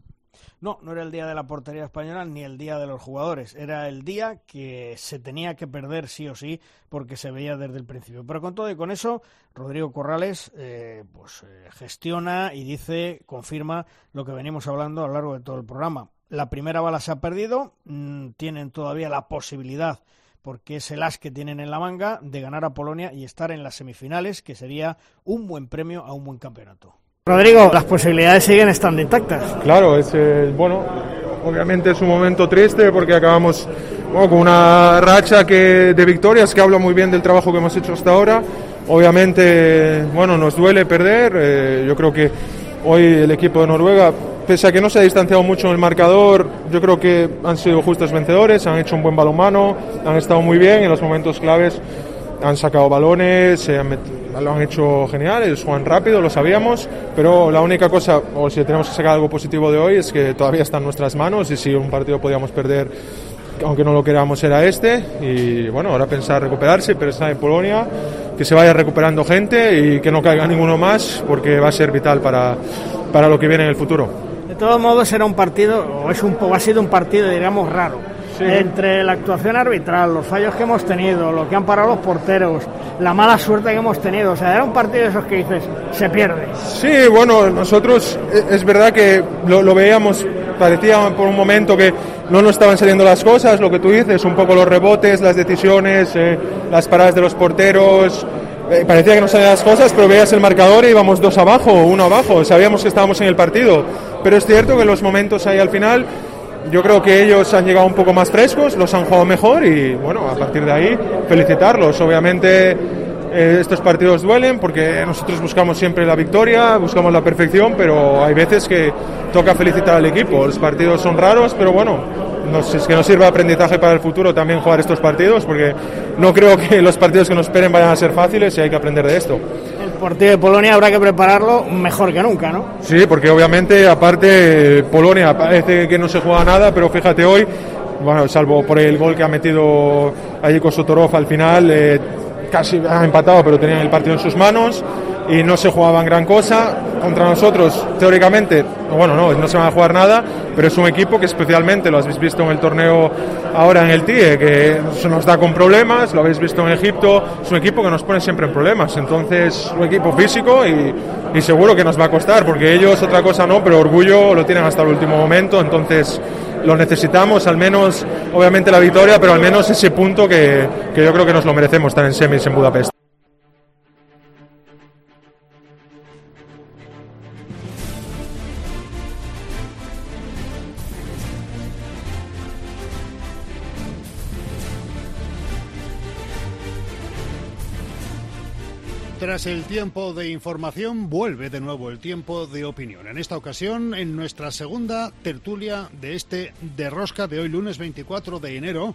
No, no era el día de la portería española ni el día de los jugadores. Era el día que se tenía que perder sí o sí porque se veía desde el principio. Pero con todo y con eso, Rodrigo Corrales eh, pues eh, gestiona y dice, confirma lo que venimos hablando a lo largo de todo el programa. La primera bala se ha perdido, mmm, tienen todavía la posibilidad porque es el as que tienen en la manga de ganar a Polonia y estar en las semifinales, que sería un buen premio a un buen campeonato. Rodrigo, las posibilidades siguen estando intactas. Claro, es eh, bueno, obviamente es un momento triste porque acabamos con una racha de victorias que habla muy bien del trabajo que hemos hecho hasta ahora. Obviamente, bueno, nos duele perder. Eh, yo creo que hoy el equipo de Noruega, pese a que no se ha distanciado mucho en el marcador, yo creo que han sido justos vencedores, han hecho un buen balonmano, han estado muy bien en los momentos claves han sacado balones, se han lo han hecho genial, ellos juegan rápido, lo sabíamos, pero la única cosa, o si tenemos que sacar algo positivo de hoy, es que todavía está en nuestras manos y si un partido podíamos perder, aunque no lo queramos, era este. Y bueno, ahora pensar recuperarse, pero está en Polonia, que se vaya recuperando gente y que no caiga ninguno más, porque va a ser vital para, para lo que viene en el futuro. De todos modos, era un partido, o es un, ha sido un partido, digamos, raro Sí. entre la actuación arbitral, los fallos que hemos tenido, lo que han parado los porteros, la mala suerte que hemos tenido. O sea, era un partido de esos que dices, se pierde. Sí, bueno, nosotros es verdad que lo, lo veíamos, parecía por un momento que no nos estaban saliendo las cosas, lo que tú dices, un poco los rebotes, las decisiones, eh, las paradas de los porteros. Eh, parecía que no salían las cosas, pero veías el marcador y íbamos dos abajo, uno abajo. Sabíamos que estábamos en el partido. Pero es cierto que los momentos ahí al final yo creo que ellos han llegado un poco más frescos, los han jugado mejor y bueno, a partir de ahí felicitarlos. Obviamente eh, estos partidos duelen porque nosotros buscamos siempre la victoria, buscamos la perfección, pero hay veces que toca felicitar al equipo. Los partidos son raros, pero bueno, nos, es que nos sirva aprendizaje para el futuro también jugar estos partidos porque no creo que los partidos que nos esperen vayan a ser fáciles y hay que aprender de esto partido de Polonia habrá que prepararlo mejor que nunca, ¿no? Sí, porque obviamente, aparte, Polonia parece que no se juega nada, pero fíjate hoy, bueno, salvo por el gol que ha metido allí Sotorov al final, eh, casi ha empatado, pero tenían el partido en sus manos y no se jugaban gran cosa. Contra nosotros, teóricamente, bueno, no, no se van a jugar nada, pero es un equipo que especialmente lo habéis visto en el torneo ahora en el TIE, que se nos da con problemas, lo habéis visto en Egipto, es un equipo que nos pone siempre en problemas. Entonces, un equipo físico y, y seguro que nos va a costar, porque ellos otra cosa no, pero orgullo lo tienen hasta el último momento. Entonces, lo necesitamos, al menos, obviamente la victoria, pero al menos ese punto que, que yo creo que nos lo merecemos estar en semis en Budapest. Tras el tiempo de información, vuelve de nuevo el tiempo de opinión. En esta ocasión, en nuestra segunda tertulia de este de rosca de hoy, lunes 24 de enero,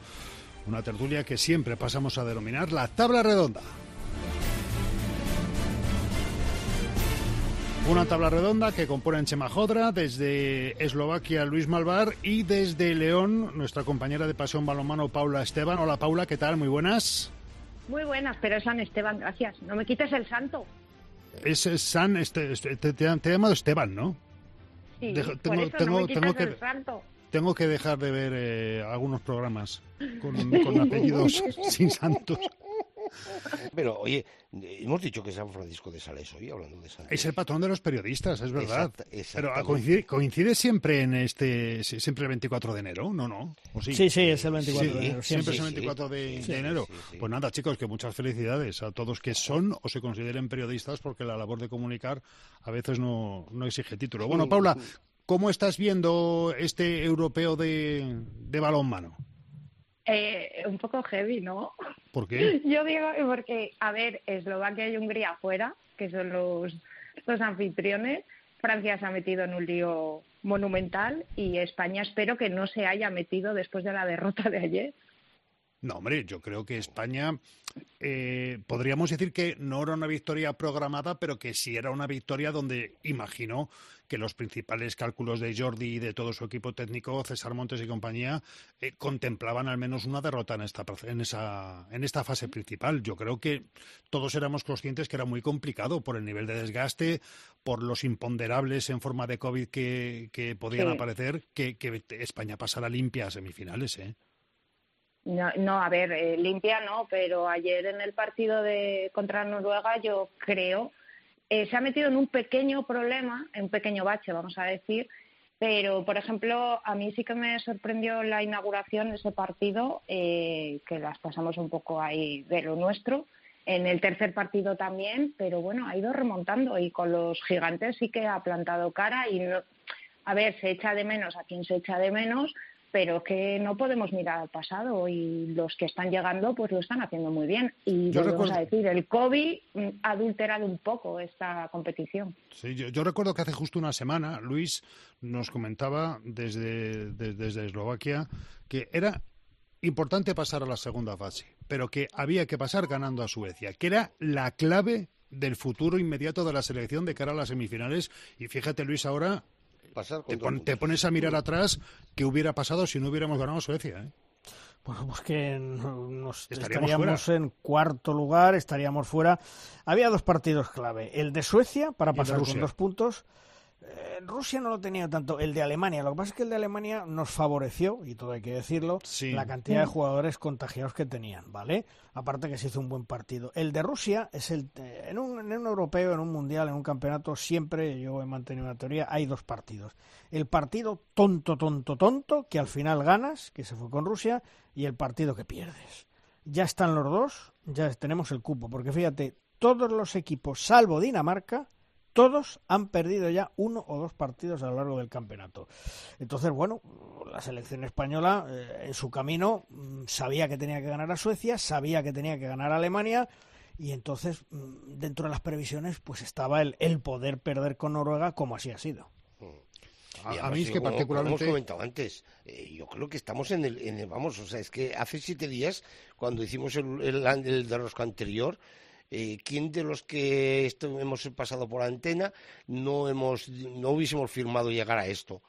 una tertulia que siempre pasamos a denominar la tabla redonda. Una tabla redonda que componen Chema Jodra, desde Eslovaquia Luis Malvar y desde León nuestra compañera de Pasión Balonmano Paula Esteban. Hola Paula, ¿qué tal? Muy buenas. Muy buenas, pero es San Esteban, gracias. No me quites el santo. Es, es San, este, este te, te, te he llamado Esteban, ¿no? Sí, Dejo- por eso no me quitas que, el santo. tengo que dejar de ver eh, algunos programas con, con apellidos sin santos. Pero, oye, hemos dicho que San Francisco de Sales hoy, hablando de San Es el patrón de los periodistas, es verdad. Pero ah, coincide, coincide siempre en este, siempre el 24 de enero, ¿no? ¿No? ¿O sí? Sí, sí, es el 24 Sí, de enero. Siempre siempre. es el 24 de, Sí, de enero. sí, sí. Pues nada, chicos, que muchas felicidades a todos que son o se consideren periodistas porque la labor de comunicar a veces no, no exige título. Bueno, Paula, ¿cómo estás viendo este europeo de, de balonmano? Eh, un poco heavy, ¿no? ¿Por qué? Yo digo porque, a ver, Eslovaquia y Hungría afuera, que son los, los anfitriones. Francia se ha metido en un lío monumental y España espero que no se haya metido después de la derrota de ayer. No, hombre, yo creo que España eh, podríamos decir que no era una victoria programada, pero que sí era una victoria donde imagino que los principales cálculos de Jordi y de todo su equipo técnico, César Montes y compañía, eh, contemplaban al menos una derrota en esta, en, esa, en esta fase principal. Yo creo que todos éramos conscientes que era muy complicado por el nivel de desgaste, por los imponderables en forma de COVID que, que podían Sí. aparecer, que, que España pasara limpia a semifinales. ¿eh? No, no a ver, eh, limpia no, pero ayer en el partido de contra Noruega yo creo eh, se ha metido en un pequeño problema, en un pequeño bache, vamos a decir, pero por ejemplo a mí sí que me sorprendió la inauguración de ese partido, eh, que las pasamos un poco ahí de lo nuestro. En el tercer partido también, pero bueno, ha ido remontando y con los gigantes sí que ha plantado cara y no, a ver, se echa de menos a quien se echa de menos, pero que no podemos mirar al pasado y los que están llegando pues lo están haciendo muy bien. Y Yo volvemos recuerdo- a decir, el COVID ha adulterado un poco esta competición. Sí, yo, yo recuerdo que hace justo una semana Luis nos comentaba desde, de- desde Eslovaquia que era importante pasar a la segunda fase, pero que había que pasar ganando a Suecia, que era la clave del futuro inmediato de la selección de cara a las semifinales. Y fíjate, Luis, ahora Pasar te, pon- pones a mirar atrás qué hubiera pasado si no hubiéramos ganado a Suecia. ¿eh? Bueno, pues que no- nos Estaríamos estaríamos, en cuarto lugar, estaríamos fuera. Había dos partidos clave. El de Suecia, para pasar con dos puntos. Eh, Rusia no lo tenía tanto. El de Alemania. Lo que pasa es que el de Alemania nos favoreció, y todo hay que decirlo, Sí. la cantidad de jugadores contagiados que tenían, ¿vale? Aparte que se hizo un buen partido. El de Rusia es el. eh, en, un, en un europeo, en un mundial, en un campeonato, siempre yo he mantenido una teoría: hay dos partidos. El partido tonto, tonto, tonto, que al final ganas, que se fue con Rusia, y el partido que pierdes. Ya están los dos, ya tenemos el cupo, porque fíjate, todos los equipos, salvo Dinamarca, todos han perdido ya uno o dos partidos a lo largo del campeonato. Entonces, bueno, la selección española eh, en su camino mm, sabía que tenía que ganar a Suecia, sabía que tenía que ganar a Alemania y entonces mm, dentro de las previsiones pues estaba el, el poder perder con Noruega como así ha sido. A, Y a además, mí es que como- como particularmente... hemos comentado antes, eh, yo creo que estamos en el, en el- Vamos, o sea, es que hace siete días, cuando hicimos el, el, el de rosca anterior, eh, ¿quién de los que esto- hemos pasado por antena no, hemos, no hubiésemos firmado llegar a esto?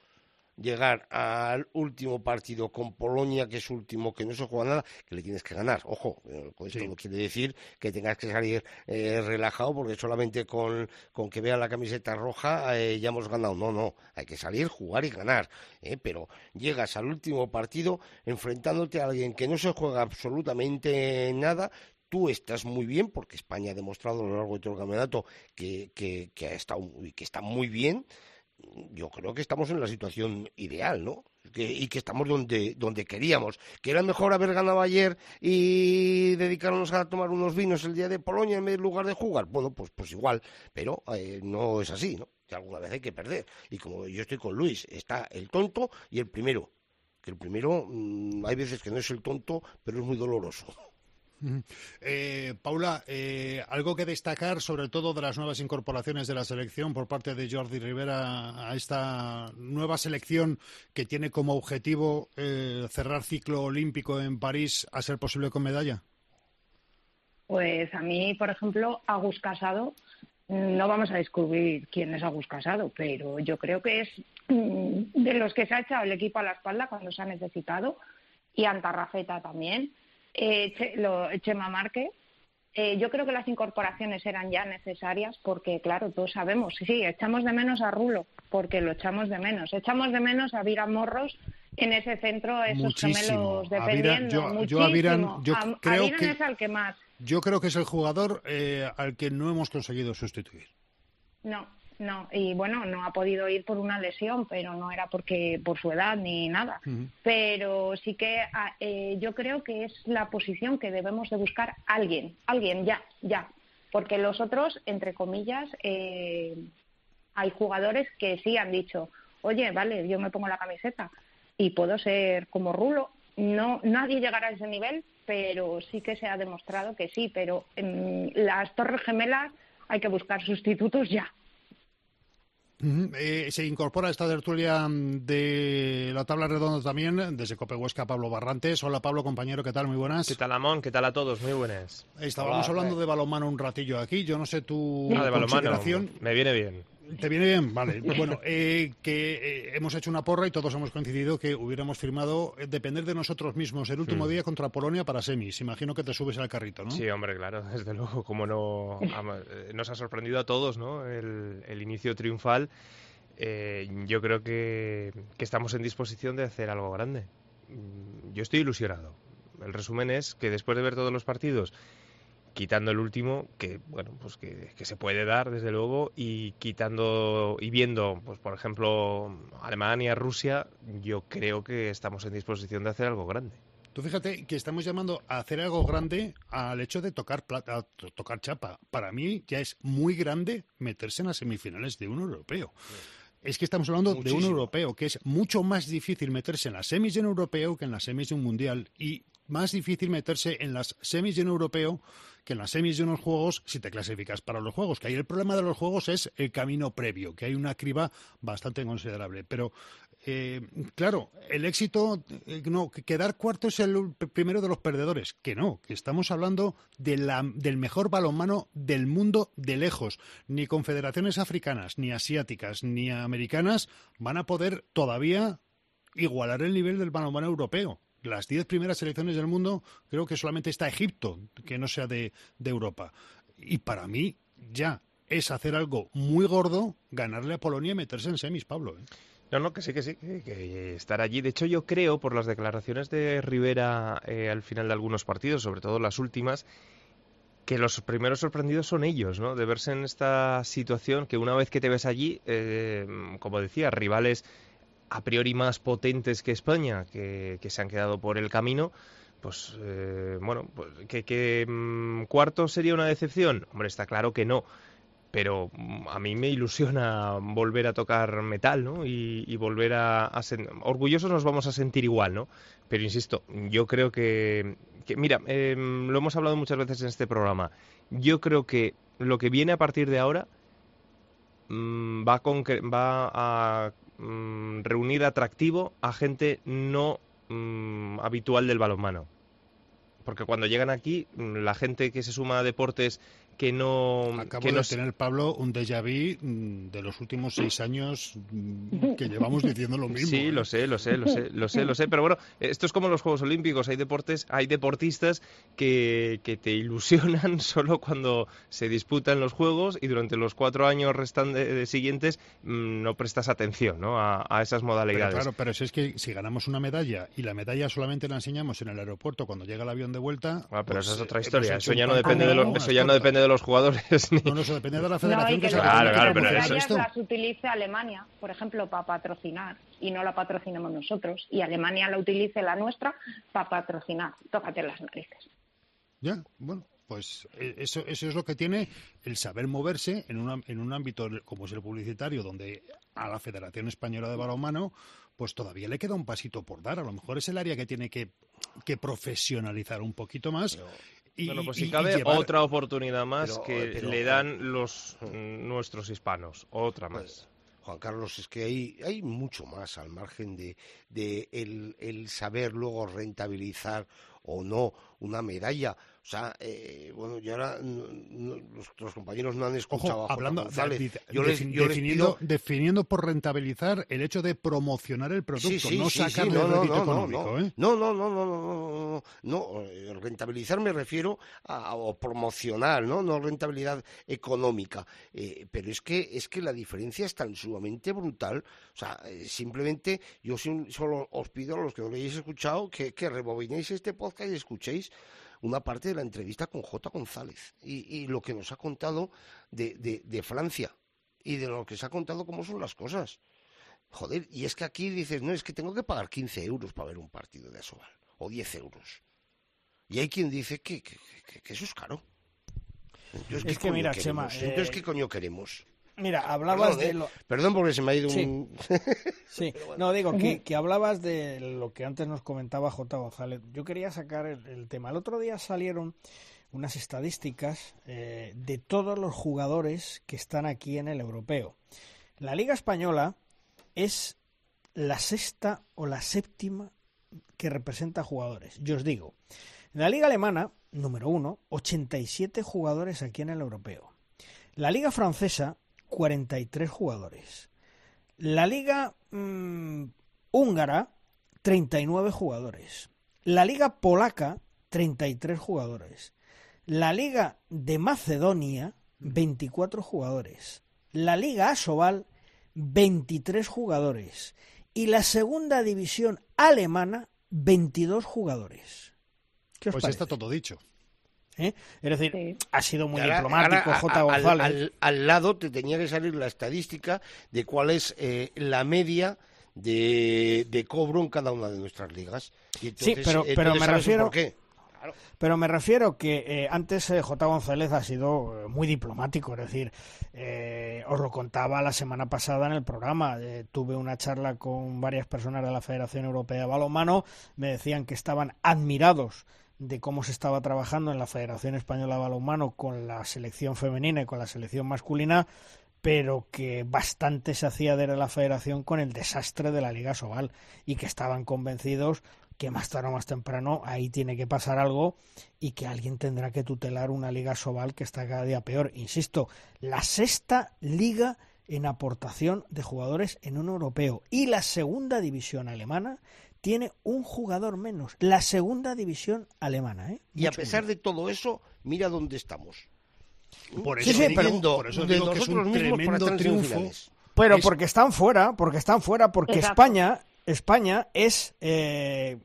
Llegar al último partido con Polonia, que es último, que no se juega nada, que le tienes que ganar. Ojo, eh, con esto Sí. no quiere decir que tengas que salir eh, relajado, porque solamente con, con que vea la camiseta roja eh, ya hemos ganado. No, no, hay que salir, jugar y ganar. ¿eh? Pero llegas al último partido enfrentándote a alguien que no se juega absolutamente nada. Tú estás muy bien, porque España ha demostrado a lo largo de todo el campeonato que, ha estado, que está muy bien. Yo creo que estamos en la situación ideal, ¿no? que, y que estamos donde, donde queríamos. Que era mejor haber ganado ayer y dedicarnos a tomar unos vinos el día de Polonia en lugar de jugar. Bueno, pues, pues igual, pero eh, no es así, ¿no? Que alguna vez hay que perder. Y como yo estoy con Luis, está el tonto y el primero. Que el primero, mm, hay veces que no es el tonto, pero es muy doloroso. Eh, Paula, eh, algo que destacar sobre todo de las nuevas incorporaciones de la selección por parte de Jordi Rivera a esta nueva selección que tiene como objetivo eh, cerrar ciclo olímpico en París a ser posible con medalla. Pues a mí, por ejemplo, Agus Casado, no vamos a descubrir quién es Agus Casado, pero yo creo que es mm, de los que se ha echado el equipo a la espalda cuando se ha necesitado y Antarrafeta también eh, lo, Chema Márquez. Eh, yo creo que las incorporaciones eran ya necesarias porque, claro, todos sabemos, sí, echamos de menos a Rulo, porque lo echamos de menos. Echamos de menos a Vira Morros en ese centro, esos gemelos dependiendo. Yo, yo creo que, es al que más. Yo creo que es el jugador eh, al que no hemos conseguido sustituir. No, no, y bueno, no ha podido ir por una lesión, pero no era porque por su edad ni nada. Pero sí que ah, eh, yo creo que es la posición que debemos de buscar alguien, alguien ya, ya, porque los otros, entre comillas, eh, hay jugadores que sí han dicho, oye, vale, yo me pongo la camiseta y puedo ser como Rulo. No, nadie llegará a ese nivel, pero sí que se ha demostrado que sí. Pero en las Torres Gemelas hay que buscar sustitutos ya. Eh, se incorpora a esta tertulia de la tabla redonda también, desde Cope Huesca, Pablo Barrantes. Hola Pablo, compañero, ¿qué tal? Muy buenas. ¿Qué tal, Amón? ¿Qué tal a todos? Muy buenas. Estábamos hablando de balonmano un ratillo aquí. Yo no sé tu ah, de balonmano. Me viene bien. ¿Te viene bien? Vale. Bueno, eh, que eh, hemos hecho una porra y todos hemos coincidido que hubiéramos firmado eh, depender de nosotros mismos el último hmm. día contra Polonia para semis. Imagino que te subes al carrito, ¿no? Sí, hombre, claro, desde luego. Como no nos ha sorprendido a todos, ¿no? El, inicio triunfal. yo creo que, que estamos en disposición de hacer algo grande. Mm, yo estoy ilusionado. El resumen es que después de ver todos los partidos quitando el último que bueno pues que, se puede dar desde luego y quitando y viendo pues por ejemplo Alemania Rusia yo creo que estamos en disposición de hacer algo grande Tú fíjate que estamos llamando a hacer algo grande al hecho de tocar plata, tocar chapa. Para mí ya es muy grande meterse en las semifinales de un europeo. Es que estamos hablando de un europeo, que es mucho más difícil meterse en las semis de un europeo que en las semis de un mundial. Y más difícil meterse en las semis de un europeo que en las semis de unos juegos si te clasificas para los juegos. Que ahí el problema de los juegos es el camino previo, que hay una criba bastante considerable. Pero, eh, claro, el éxito, eh, no, quedar cuarto es el primero de los perdedores. Que no, que estamos hablando de la, del mejor balonmano del mundo de lejos. Ni confederaciones africanas, ni asiáticas, ni americanas van a poder todavía igualar el nivel del balonmano europeo las diez primeras selecciones del mundo, creo que solamente está Egipto, que no sea de, Europa. Y para mí, ya es hacer algo muy gordo, ganarle a Polonia y meterse en semis, Pablo. ¿eh? No, no, que sí, que sí, que, estar allí. De hecho, yo creo, por las declaraciones de Rivera eh, al final de algunos partidos, sobre todo las últimas, que los primeros sorprendidos son ellos, ¿no? De verse en esta situación que una vez que te ves allí, eh, como decía, rivales a priori más potentes que España, que, se han quedado por el camino, pues eh, bueno, pues, ¿que, mm, cuarto sería una decepción? Hombre, está claro que no. Pero mm, a mí me ilusiona volver a tocar metal, ¿no? Y, volver a, Orgullosos nos vamos a sentir igual, ¿no? Pero insisto, yo creo que... mira, em, lo hemos hablado muchas veces en este programa. Yo creo que lo que viene a partir de ahora mm, va, con, va a Mm, reunir atractivo a gente no mm, habitual del balonmano. Porque cuando llegan aquí, mm, la gente que se suma a deportes que no... Acabo que de tener, Pablo, un déjà vu mm, de los últimos seis años mm, que llevamos diciendo lo mismo. Sí, ¿eh? lo sé, lo sé, lo sé, lo sé, lo sé. Pero bueno, esto es como los Juegos Olímpicos. Hay deportes, hay deportistas que, que te ilusionan solo cuando se disputan los Juegos y durante los cuatro años restantes siguientes mm, no prestas atención ¿no? A, esas modalidades. Pero claro, pero si es que si ganamos una medalla y la medalla solamente la enseñamos en el aeropuerto cuando llega el avión de vuelta... Ah, pero esa es pues, otra historia. Eso ya no depende de los, eso ya no depende de los jugadores. Ni... No, no, eso depende de la No, federación y que que Claro, claro, pero eso- esto. las utilice Alemania, por ejemplo, para patrocinar y no la patrocinemos nosotros. Y Alemania la utilice la nuestra para patrocinar. Tócate las narices. Ya, bueno, pues eh, eso, eso es lo que tiene el saber moverse en, una- en un ámbito como es el publicitario, donde a la Federación Española de Balonmano, pues todavía le queda un pasito por dar. A lo mejor es el área que tiene que, que profesionalizar un poquito más. Y, bueno, pues y- si y cabe, llevar- otra oportunidad más Pero, que pero, le dan los mm, nuestros hispanos. Otra más. Pues, Juan Carlos, es que hay, hay mucho más al margen de, de el, el saber luego rentabilizar o no una medalla. O sea, eh, bueno, y ahora nuestros compañeros no han escuchado a hablando, González. Yo les, definiendo, definiendo, por rentabilizar el hecho de promocionar el producto, no sí, sacarle no, el rédito económico. ¿eh? No, no, no, no, no, no, no, eh, Rentabilizar me refiero a, o promocionar, ¿no? No rentabilidad económica. Eh, pero es que es que la diferencia es tan sumamente brutal. O sea, simplemente yo solo os pido a los que no lo hayáis escuchado que, que rebobinéis este podcast y escuchéis una parte de la entrevista con J. González y, y lo que nos ha contado de, de, de Francia y de lo que se ha contado cómo son las cosas. Joder, y es que aquí dices, no, es que tengo que pagar 15 euros para ver un partido de Asobal, o 10 euros. Y hay quien dice que, que, que- que eso es caro. Entonces, Es ¿qué que mira, queremos? Chema, Entonces, eh, ¿qué coño queremos? Mira, hablabas Perdón, de ¿eh? lo... Perdón porque se me ha ido Sí. un... Sí, no, digo que, que hablabas de lo que antes nos comentaba J. González. Yo quería sacar el, el tema. El otro día salieron unas estadísticas eh, de todos los jugadores que están aquí en el europeo. La Liga Española es la sexta o la séptima que representa jugadores. Yo os digo, en la Liga Alemana, número uno, 87 jugadores aquí en el europeo. La Liga Francesa, 43 jugadores. La Liga mm, Húngara, 39 jugadores. La Liga Polaca, 33 jugadores. La Liga de Macedonia, 24 jugadores. La Liga Asobal, 23 jugadores. Y la segunda división alemana, 22 jugadores. ¿Qué os Pues parece? está todo dicho. ¿Eh? Es decir, ha sido muy ahora- diplomático ahora, J. al- González. Al, al lado te tenía que salir la estadística de cuál es eh, la media de, de cobro en cada una de nuestras ligas. Y Sí, entonces- pero, pero entonces me sabes refiero. por qué. Pero me refiero que eh, antes eh, J. González ha sido eh, muy diplomático, es decir, eh, os lo contaba la semana pasada en el programa. eh, tuve una charla con varias personas de la Federación Europea de Balonmano, me decían que estaban admirados de cómo se estaba trabajando en la Federación Española de Balonmano con la selección femenina y con la selección masculina, pero que bastante se hacía de la federación con el desastre de la Liga Sobal y que estaban convencidos que más tarde o más temprano ahí tiene que pasar algo y que alguien tendrá que tutelar una Liga Sobal que está cada día peor. Insisto, la sexta liga en aportación de jugadores en un europeo y la segunda división alemana tiene un jugador menos. La segunda división alemana, ¿eh? Y a pesar menos. de todo eso, mira dónde estamos. Por Sí, eso, sí, digo, pero- por eso de digo que es un tremendo triunfo. Pero Es- porque están fuera, porque están fuera, porque Exacto. España, España es eh,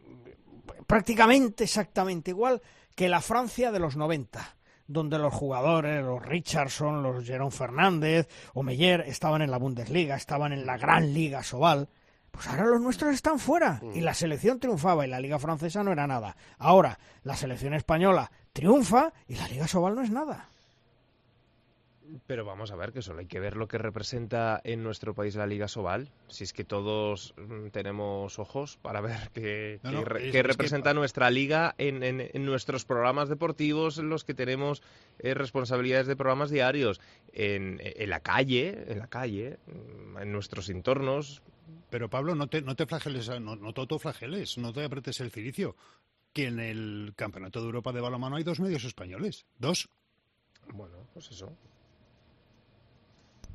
prácticamente exactamente igual que la Francia de los 90, donde los jugadores, los Richardson, los Jerón Fernández o Meyer estaban en la Bundesliga, estaban en la gran liga Sobal. Pues ahora los nuestros están fuera y la selección triunfaba y la liga francesa no era nada. Ahora la selección española triunfa y la liga Sobal no es nada. Pero vamos a ver que solo hay que ver lo que representa en nuestro país la Liga Sobal. Si es que todos mm, tenemos ojos para ver qué, No, no, re- que- representa nuestra liga en, en- en nuestros programas deportivos, en los que tenemos eh, responsabilidades de programas diarios, en, en la calle, en la calle, mm, en nuestros entornos. Pero Pablo, no te, no te flageles, no, no te autoflageles, no te apretes el ciricio. Que en el Campeonato de Europa de balonmano hay dos medios españoles. Dos. Bueno, pues eso.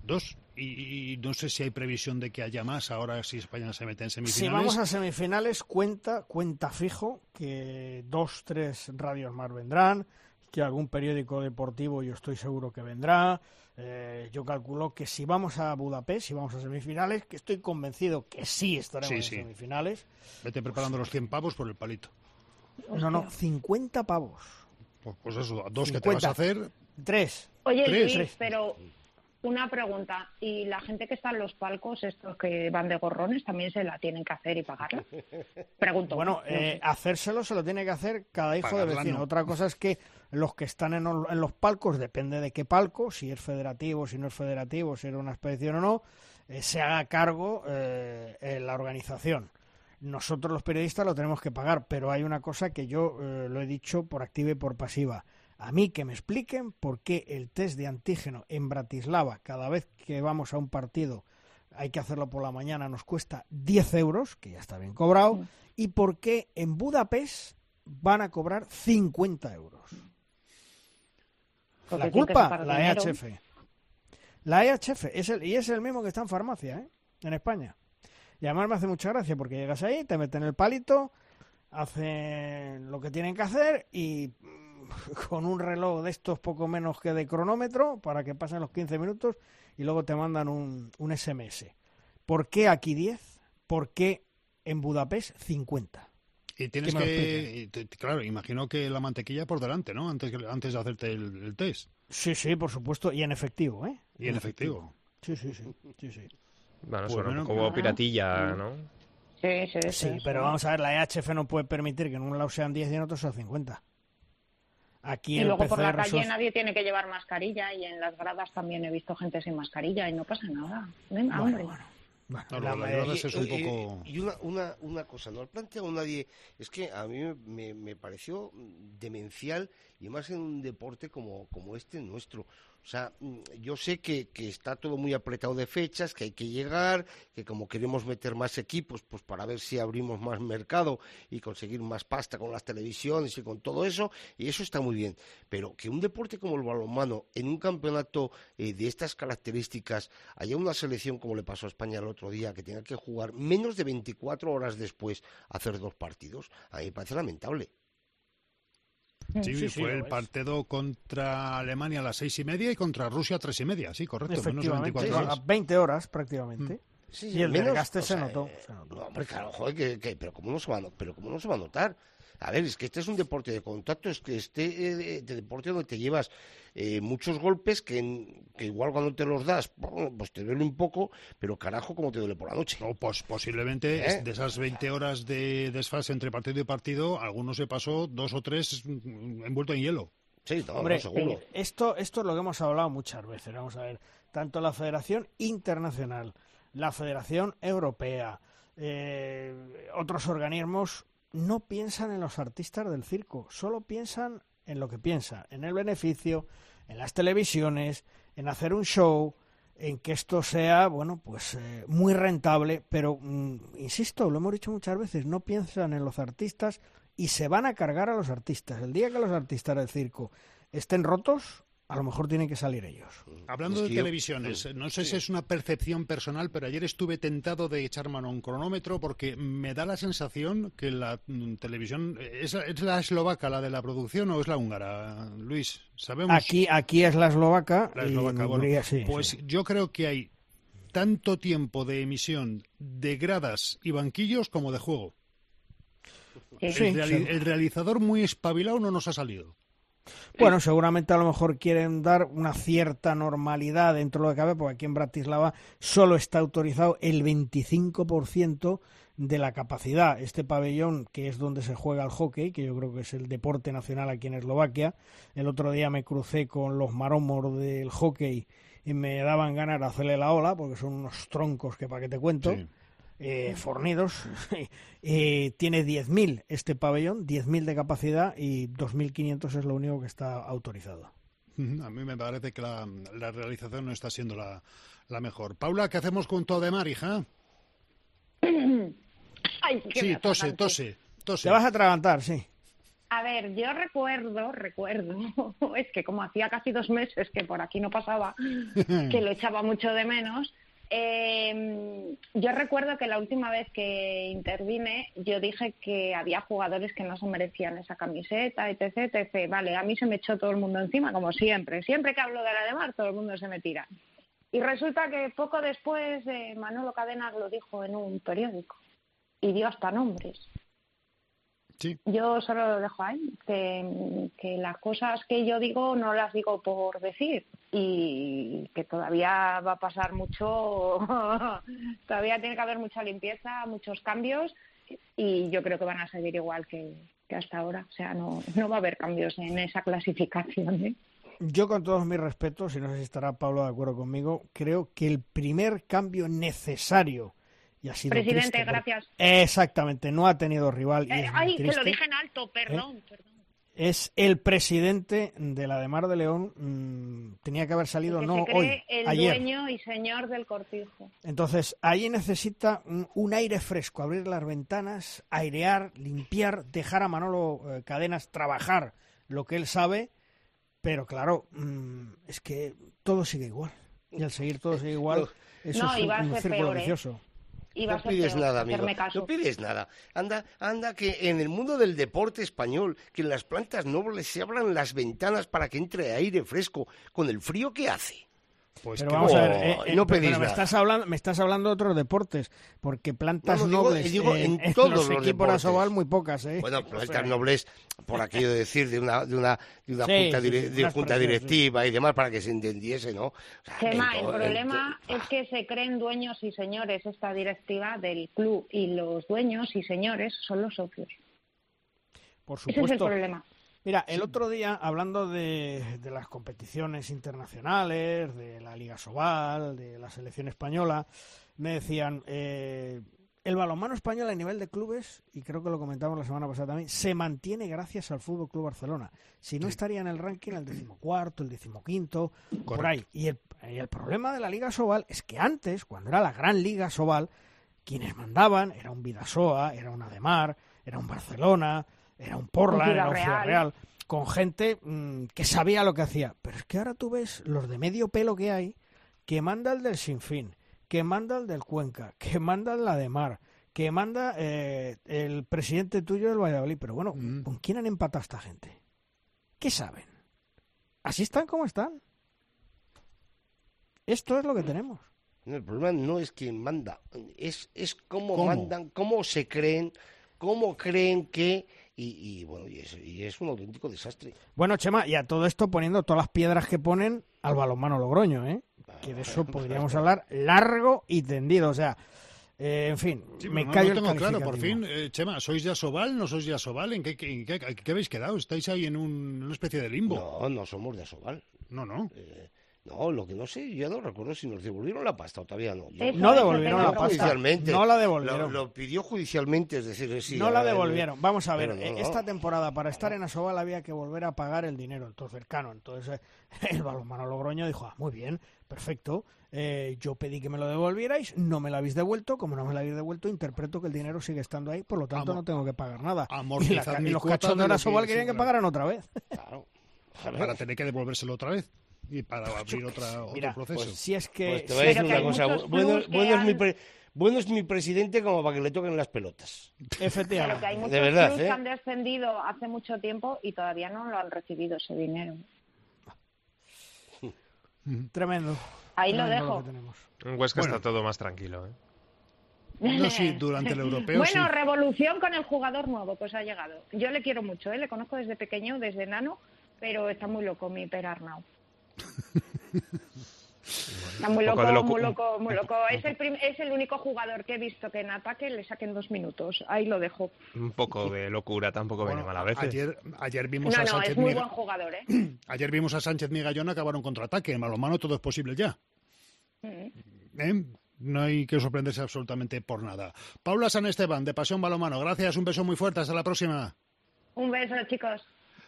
Dos. Y, y no sé si hay previsión de que haya más ahora si España se mete en Si semifinales. vamos a semifinales, cuenta, cuenta fijo que dos, tres radios más vendrán, que algún periódico deportivo yo estoy seguro que vendrá. Eh, yo calculo que si vamos a Budapest, si vamos a semifinales, que estoy convencido que sí estaremos Sí, en sí. semifinales. Vete preparando los 100 pavos por el palito. No, no, 50 pavos. Pues, pues eso, dos que te vas 50. a hacer. Tres. Oye, Tres. Luis, pero una pregunta. ¿Y la gente que está en los palcos, estos que van de gorrones, también se la tienen que hacer y pagarla? Pregunto. Bueno, eh, hacérselo se lo tiene que hacer cada hijo de vecino. no. Otra cosa es que los que están en, en los palcos, depende de qué palco, si es federativo, si no es federativo, si era una expedición o no, eh, se haga cargo eh, eh, la organización. Nosotros los periodistas lo tenemos que pagar, pero hay una cosa que yo eh, lo he dicho por activa y por pasiva. A mí que me expliquen por qué el test de antígeno en Bratislava, cada vez que vamos a un partido, hay que hacerlo por la mañana, nos cuesta 10 euros, que ya está bien cobrado, y por qué en Budapest van a cobrar 50 euros. Porque La culpa, la. EHF. La EHF, es el, y es el mismo que está en farmacia, ¿eh? en España. Y además me hace mucha gracia porque llegas ahí, te meten el palito, hacen lo que tienen que hacer y con un reloj de estos poco menos que de cronómetro para que pasen los 15 minutos y luego te mandan un, un SMS. ¿Por qué aquí 10? ¿Por qué en Budapest 50? Y tienes que, y claro, imagino que la mantequilla por delante, ¿no? Antes, que- antes de hacerte el, el test. Sí, sí, por supuesto, y en efectivo, ¿eh? Y en efectivo. Sí, sí, sí, sí, sí. Bueno, Pues bueno, como claro. piratilla, ¿no? Sí, sí, sí. Sí, sí. pero vamos a ver, la EHF no puede permitir que en un lado sean 10 y en otro sean 50. Aquí Y luego por la calle nadie tiene que llevar mascarilla y en las gradas también he visto gente sin mascarilla y no pasa nada. Venga, Bueno, hombre. bueno. Bueno, Claro, la- la verdad es un poco... Y una, una, una cosa, no ha planteado nadie, es que a mí me, me pareció demencial y más en un deporte como, como este nuestro. O sea, mm, yo sé que, que está todo muy apretado de fechas, que hay que llegar, que como queremos meter más equipos, pues para ver si abrimos más mercado y conseguir más pasta con las televisiones y con todo eso, y eso está muy bien. Pero que un deporte como el balonmano, en un campeonato eh, de estas características, haya una selección como le pasó a España el otro día, que tenga que jugar menos de 24 horas después hacer dos partidos, a mí me parece lamentable. Sí, Sí, sí, fue el es. partido contra Alemania a las seis y media y contra Rusia a tres y media, sí, correcto, menos de efectivamente, 24 a horas. 20 horas prácticamente. Sí, Y el menos, desgaste o se sea, notó, eh, se notó. No, hombre, claro, joder, que, que- pero ¿cómo no se va a, pero cómo no se va a notar? A ver, es que este es un deporte de contacto, es que este eh, de, de deporte donde te llevas eh, muchos golpes que, en- que igual cuando te los das, pues te duele un poco, pero carajo, como te duele por la noche. No, pues posiblemente ¿Eh? de esas 20 horas de desfase entre partido y partido, alguno se pasó dos o tres mm, envuelto en hielo. Sí, no, Hombre, no, seguro. esto, esto es lo que hemos hablado muchas veces. Vamos a ver, tanto la Federación Internacional, la Federación Europea, eh, otros organismos no piensan en los artistas del circo, solo piensan en lo que piensan, en el beneficio, en las televisiones, en hacer un show, en que esto sea, bueno, pues eh, muy rentable, pero mm, insisto, lo hemos dicho muchas veces, no piensan en los artistas y se van a cargar a los artistas. El día que los artistas del circo estén rotos, a lo mejor tienen que salir ellos. Hablando Es de yo- televisiones, no sé si es una percepción personal, pero ayer estuve tentado de echar mano a un cronómetro porque me da la sensación que la mm, televisión es, es la eslovaca la de la producción o es la húngara, Luis. Sabemos. Aquí, aquí es la eslovaca. La eslovaca, en bueno, Hungría sí, pues sí. yo creo que hay tanto tiempo de emisión de gradas y banquillos como de juego. El, reali- sí. el realizador muy espabilado no nos ha salido. Bueno, seguramente a lo mejor quieren dar una cierta normalidad dentro de lo que cabe, porque aquí en Bratislava solo está autorizado el 25% de la capacidad. Este pabellón, que es donde se juega el hockey, que yo creo que es el deporte nacional aquí en Eslovaquia, el otro día me crucé con los maromos del hockey y me daban ganas de hacerle la ola, porque son unos troncos que para que te cuento. Sí. Eh, fornidos. Eh, tiene 10.000 este pabellón, 10.000 de capacidad y 2.500 es lo único que está autorizado. A mí me parece que la, la realización no está siendo la, la mejor. Paula, ¿qué hacemos con todo de mar, hija? Ay, qué Sí, tose, tose, tose. Te vas a atragantar, sí. A ver, yo recuerdo, recuerdo, es que como hacía casi dos meses que por aquí no pasaba, que lo echaba mucho de menos, eh, yo recuerdo que la última vez que intervine yo dije que había jugadores que no se merecían esa camiseta, etc, etc. Vale, a mí se me echó todo el mundo encima, como siempre. Siempre que hablo de la de mar, todo el mundo se me tira. Y resulta que poco después eh, Manolo Cadenas lo dijo en un periódico y dio hasta nombres. Yo solo lo dejo ahí, que, que las cosas que yo digo no las digo por decir y que todavía va a pasar mucho, todavía tiene que haber mucha limpieza, muchos cambios y yo creo que van a seguir igual que, que hasta ahora. O sea, no, no va a haber cambios en esa clasificación. ¿eh? Yo, con todos mis respetos, y no sé si estará Pablo de acuerdo conmigo, creo que el primer cambio necesario y ha sido Presidente, triste, gracias. Exactamente, no ha tenido rival. y Eh, ay, que lo triste. dije en alto, perdón, perdón. Es el presidente de la de Mar de León. mm, tenía que haber salido Que no se cree hoy, el ayer. dueño y señor del cortijo. Entonces, ahí necesita un, un aire fresco, abrir las ventanas, airear, limpiar, dejar a Manolo eh, Cadenas trabajar lo que él sabe, pero claro, mm, es que todo sigue igual. Y al seguir todo sigue igual, eso No, es un, un círculo peor, ¿eh? Y no pides nada, amigo. caso. No pides nada. Anda, anda que en el mundo del deporte español, que en las plantas nobles se abran las ventanas para que entre aire fresco con el frío que hace. Pues pero vamos a ver, eh, eh, no pedís pero me nada. estás hablando, me estás hablando de otros deportes, porque plantas No, no, digo- nobles digo en, en en todos los los equipos deportes. Asobal muy pocas, ¿eh? Bueno, O plantas sea, nobles, por aquello de decir, de una, de una, de una Sí, junta, sí, dire- sí, de unas junta presiones, directiva y demás para que se entendiese, ¿no? O sea, Chema, en el problema es que se creen dueños y señores esta directiva del club y los dueños y señores son los socios. Por Ese es el supuesto. problema. Mira, el otro día, hablando de, de las competiciones internacionales, de la Liga Sobal, de la selección española, me decían, eh, el balonmano español a nivel de clubes, y creo que lo comentamos la semana pasada también, se mantiene gracias al Fútbol Club Barcelona. Si no estaría en el ranking el decimocuarto, el decimoquinto, por ahí. Y el, y el problema de la Liga Sobal es que antes, cuando era la gran Liga Sobal, quienes mandaban era un Vidasoa, era un Ademar, era un Barcelona, era un Portland, era un Ciudad Real. Con gente mm, que sabía lo que hacía. Pero es que ahora tú ves los de medio pelo que hay, que manda el del Sinfín, que manda el del Cuenca, que manda el de Mar, que manda eh, el presidente tuyo del Valladolid. Pero bueno, ¿con quién han empatado esta gente? ¿Qué saben? ¿Así están como están? Esto es lo que tenemos. No, el problema no es quién manda, es, es cómo, ¿Cómo? mandan, cómo se creen, cómo creen que... Y, y, bueno, y es, y es un auténtico desastre. Bueno, Chema, y a todo esto poniendo todas las piedras que ponen al balonmano Logroño, ¿eh? Que de eso podríamos hablar largo y tendido. O sea, eh, en fin, Sí, me no, callo no el tengo claro, por fin, eh, Chema, ¿sois de Asobal? ¿No sois de Asobal? ¿En qué, qué, qué- qué habéis quedado? ¿Estáis ahí en un- una especie de limbo? No, no somos de Asobal. No, no. Eh, no, lo que no sé, yo no recuerdo si nos devolvieron la pasta o todavía no. Eso No devolvieron la pasta. Judicialmente. No la devolvieron. Lo, lo pidió judicialmente, es decir, sí. no la devolvieron. Vamos a ver, no, eh, no. esta temporada para estar en Asobal había que volver a pagar el dinero, entonces cercano. Entonces eh, el balonmano Logroño dijo, ah, muy bien, perfecto. eh, yo pedí que me lo devolvierais, no me lo habéis devuelto. Como no me lo habéis devuelto, interpreto que el dinero sigue estando ahí, por lo tanto no tengo que pagar nada. Y, la y los cachondos de Asobal que querían que pagaran otra vez. Para tener que devolvérselo otra vez y para abrir otra, Mira, otro proceso. pues, si es que- Pues te voy a decir Pero que una hay cosa. muchos Bueno, es mi pre- bueno es mi presidente como para que le toquen las pelotas. Pero que hay muchos De verdad, clubes ¿eh? que han descendido hace mucho tiempo y todavía no lo han recibido ese dinero. Tremendo. Ahí lo Tremendo dejo. En Huesca Bueno. está todo más tranquilo, ¿eh? No, sí, durante el europeo bueno, sí. revolución con el jugador nuevo, pues ha llegado. Yo le quiero mucho, ¿eh? le conozco desde pequeño, desde enano, pero está muy loco mi Per Arnau. Está muy loco, de locu- muy loco, muy loco. Es el, prim- es el único jugador que he visto que en ataque le saquen dos minutos. Ahí lo dejo. Un poco de locura tampoco viene mal a veces. Ayer, ayer vimos No, a no, Sánchez es muy Miga- buen jugador, ¿eh? Ayer vimos a Sánchez Migallón acabar un contraataque. En balonmano todo es posible ya. Mm. ¿eh? No hay que sorprenderse absolutamente por nada. Paula San Esteban, de Pasión Balomano. Gracias, un beso muy fuerte. Hasta la próxima. Un beso, chicos.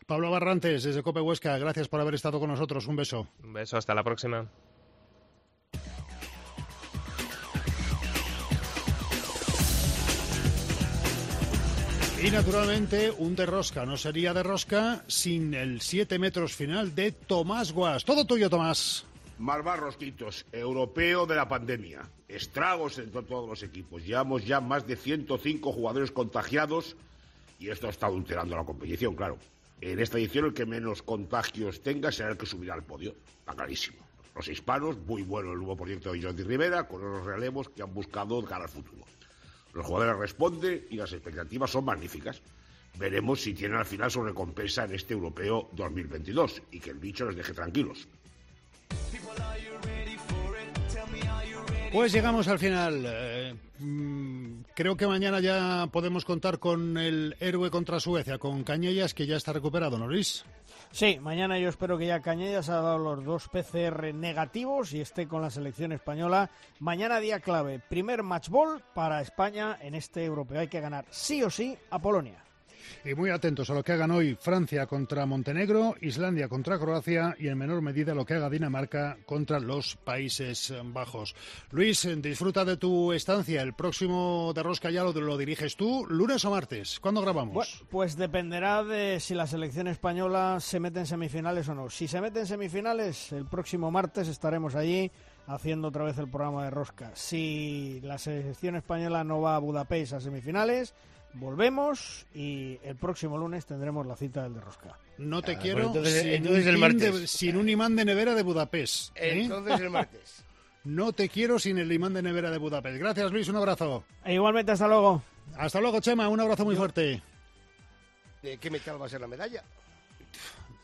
Pablo Barrantes, desde Cope Huesca. Gracias por haber estado con nosotros. Un beso. Un beso, hasta la próxima. Y naturalmente, un de rosca. No sería de rosca sin el 7 metros final de Tomás Guas. Todo tuyo, Tomás. Malvar Rosquitos, europeo de la pandemia. Estragos entre todos los equipos. Llevamos ya más de 105 jugadores contagiados y esto está adulterando la competición, claro. En esta edición el que menos contagios tenga será el que subirá al podio. Está clarísimo. Los hispanos, muy bueno el nuevo proyecto de Jordi Rivera, con los relevos que han buscado cara al futuro. Los jugadores responden y las expectativas son magníficas. veremos si tienen al final su recompensa en este europeo 2022 y que el bicho los deje tranquilos. Pues llegamos al final. Eh, mm, creo que mañana ya podemos contar con el héroe contra Suecia, con Cañellas, que ya está recuperado, ¿no, Luis? Sí, mañana yo espero que ya Cañellas ha dado los dos PCR negativos y esté con la selección española. Mañana día clave, primer match ball para España en este europeo. Hay que ganar sí o sí a Polonia. Y muy atentos a lo que hagan hoy Francia contra Montenegro, Islandia contra Croacia y en menor medida lo que haga Dinamarca contra los Países Bajos. Luis, disfruta de tu estancia. El próximo de Rosca ya lo, diriges tú, lunes o martes. ¿Cuándo grabamos? pues dependerá de si la selección española se mete en semifinales o no. Si se mete en semifinales, el próximo martes estaremos allí haciendo otra vez el programa de Rosca. Si la selección española no va a Budapest a semifinales, volvemos y el próximo lunes tendremos la cita del de Rosca. No te ah, quiero sin, un el martes. sin, un imán de nevera de Budapest. ¿eh? Entonces el martes. No te quiero sin el imán de nevera de Budapest. Gracias Luis, un abrazo. E igualmente, hasta luego. Hasta luego, Chema, un abrazo muy fuerte. ¿De qué metal va a ser la medalla?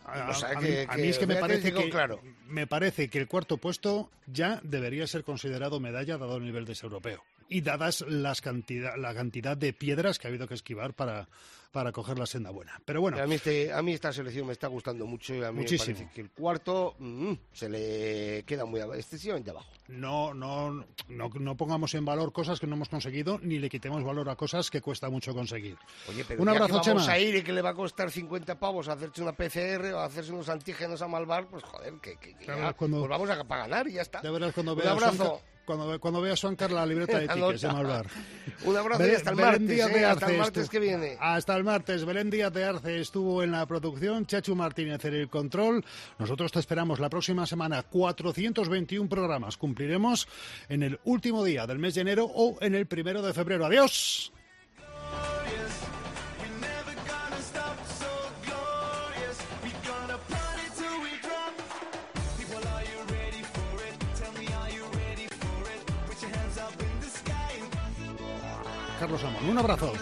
A, mí, es que me parece que, claro. me parece que el cuarto puesto ya debería ser considerado medalla dado el nivel de ese europeo y dadas las cantidad, la cantidad de piedras que ha habido que esquivar para, para coger la senda buena. Pero bueno. A mí, este, a mí esta selección me está gustando mucho y a mí Muchísimo. me parece que el cuarto mm, se le queda muy excesivamente abajo. No, no, no, no, pongamos en valor cosas que no hemos conseguido ni le quitemos valor a cosas que cuesta mucho conseguir. Oye, pero Un abrazo, que vamos a ir y que le va a costar 50 pavos hacerse una PCR o hacerse unos antígenos a Malvar, pues joder, que, que, pues vamos a para ganar y ya está. Un abrazo cuando, cuando vea su Ancar la libreta de tickets de Malvar. Un abrazo y hasta el martes, ¿eh? hasta el martes que viene. Hasta el martes. Belén Díaz de Arce estuvo en la producción, Chachu Martínez en el control. Nosotros te esperamos la próxima semana. 421 programas cumpliremos en el último día del mes de enero o en el primero de febrero. ¡Adiós! Carlos Amón. Un abrazo.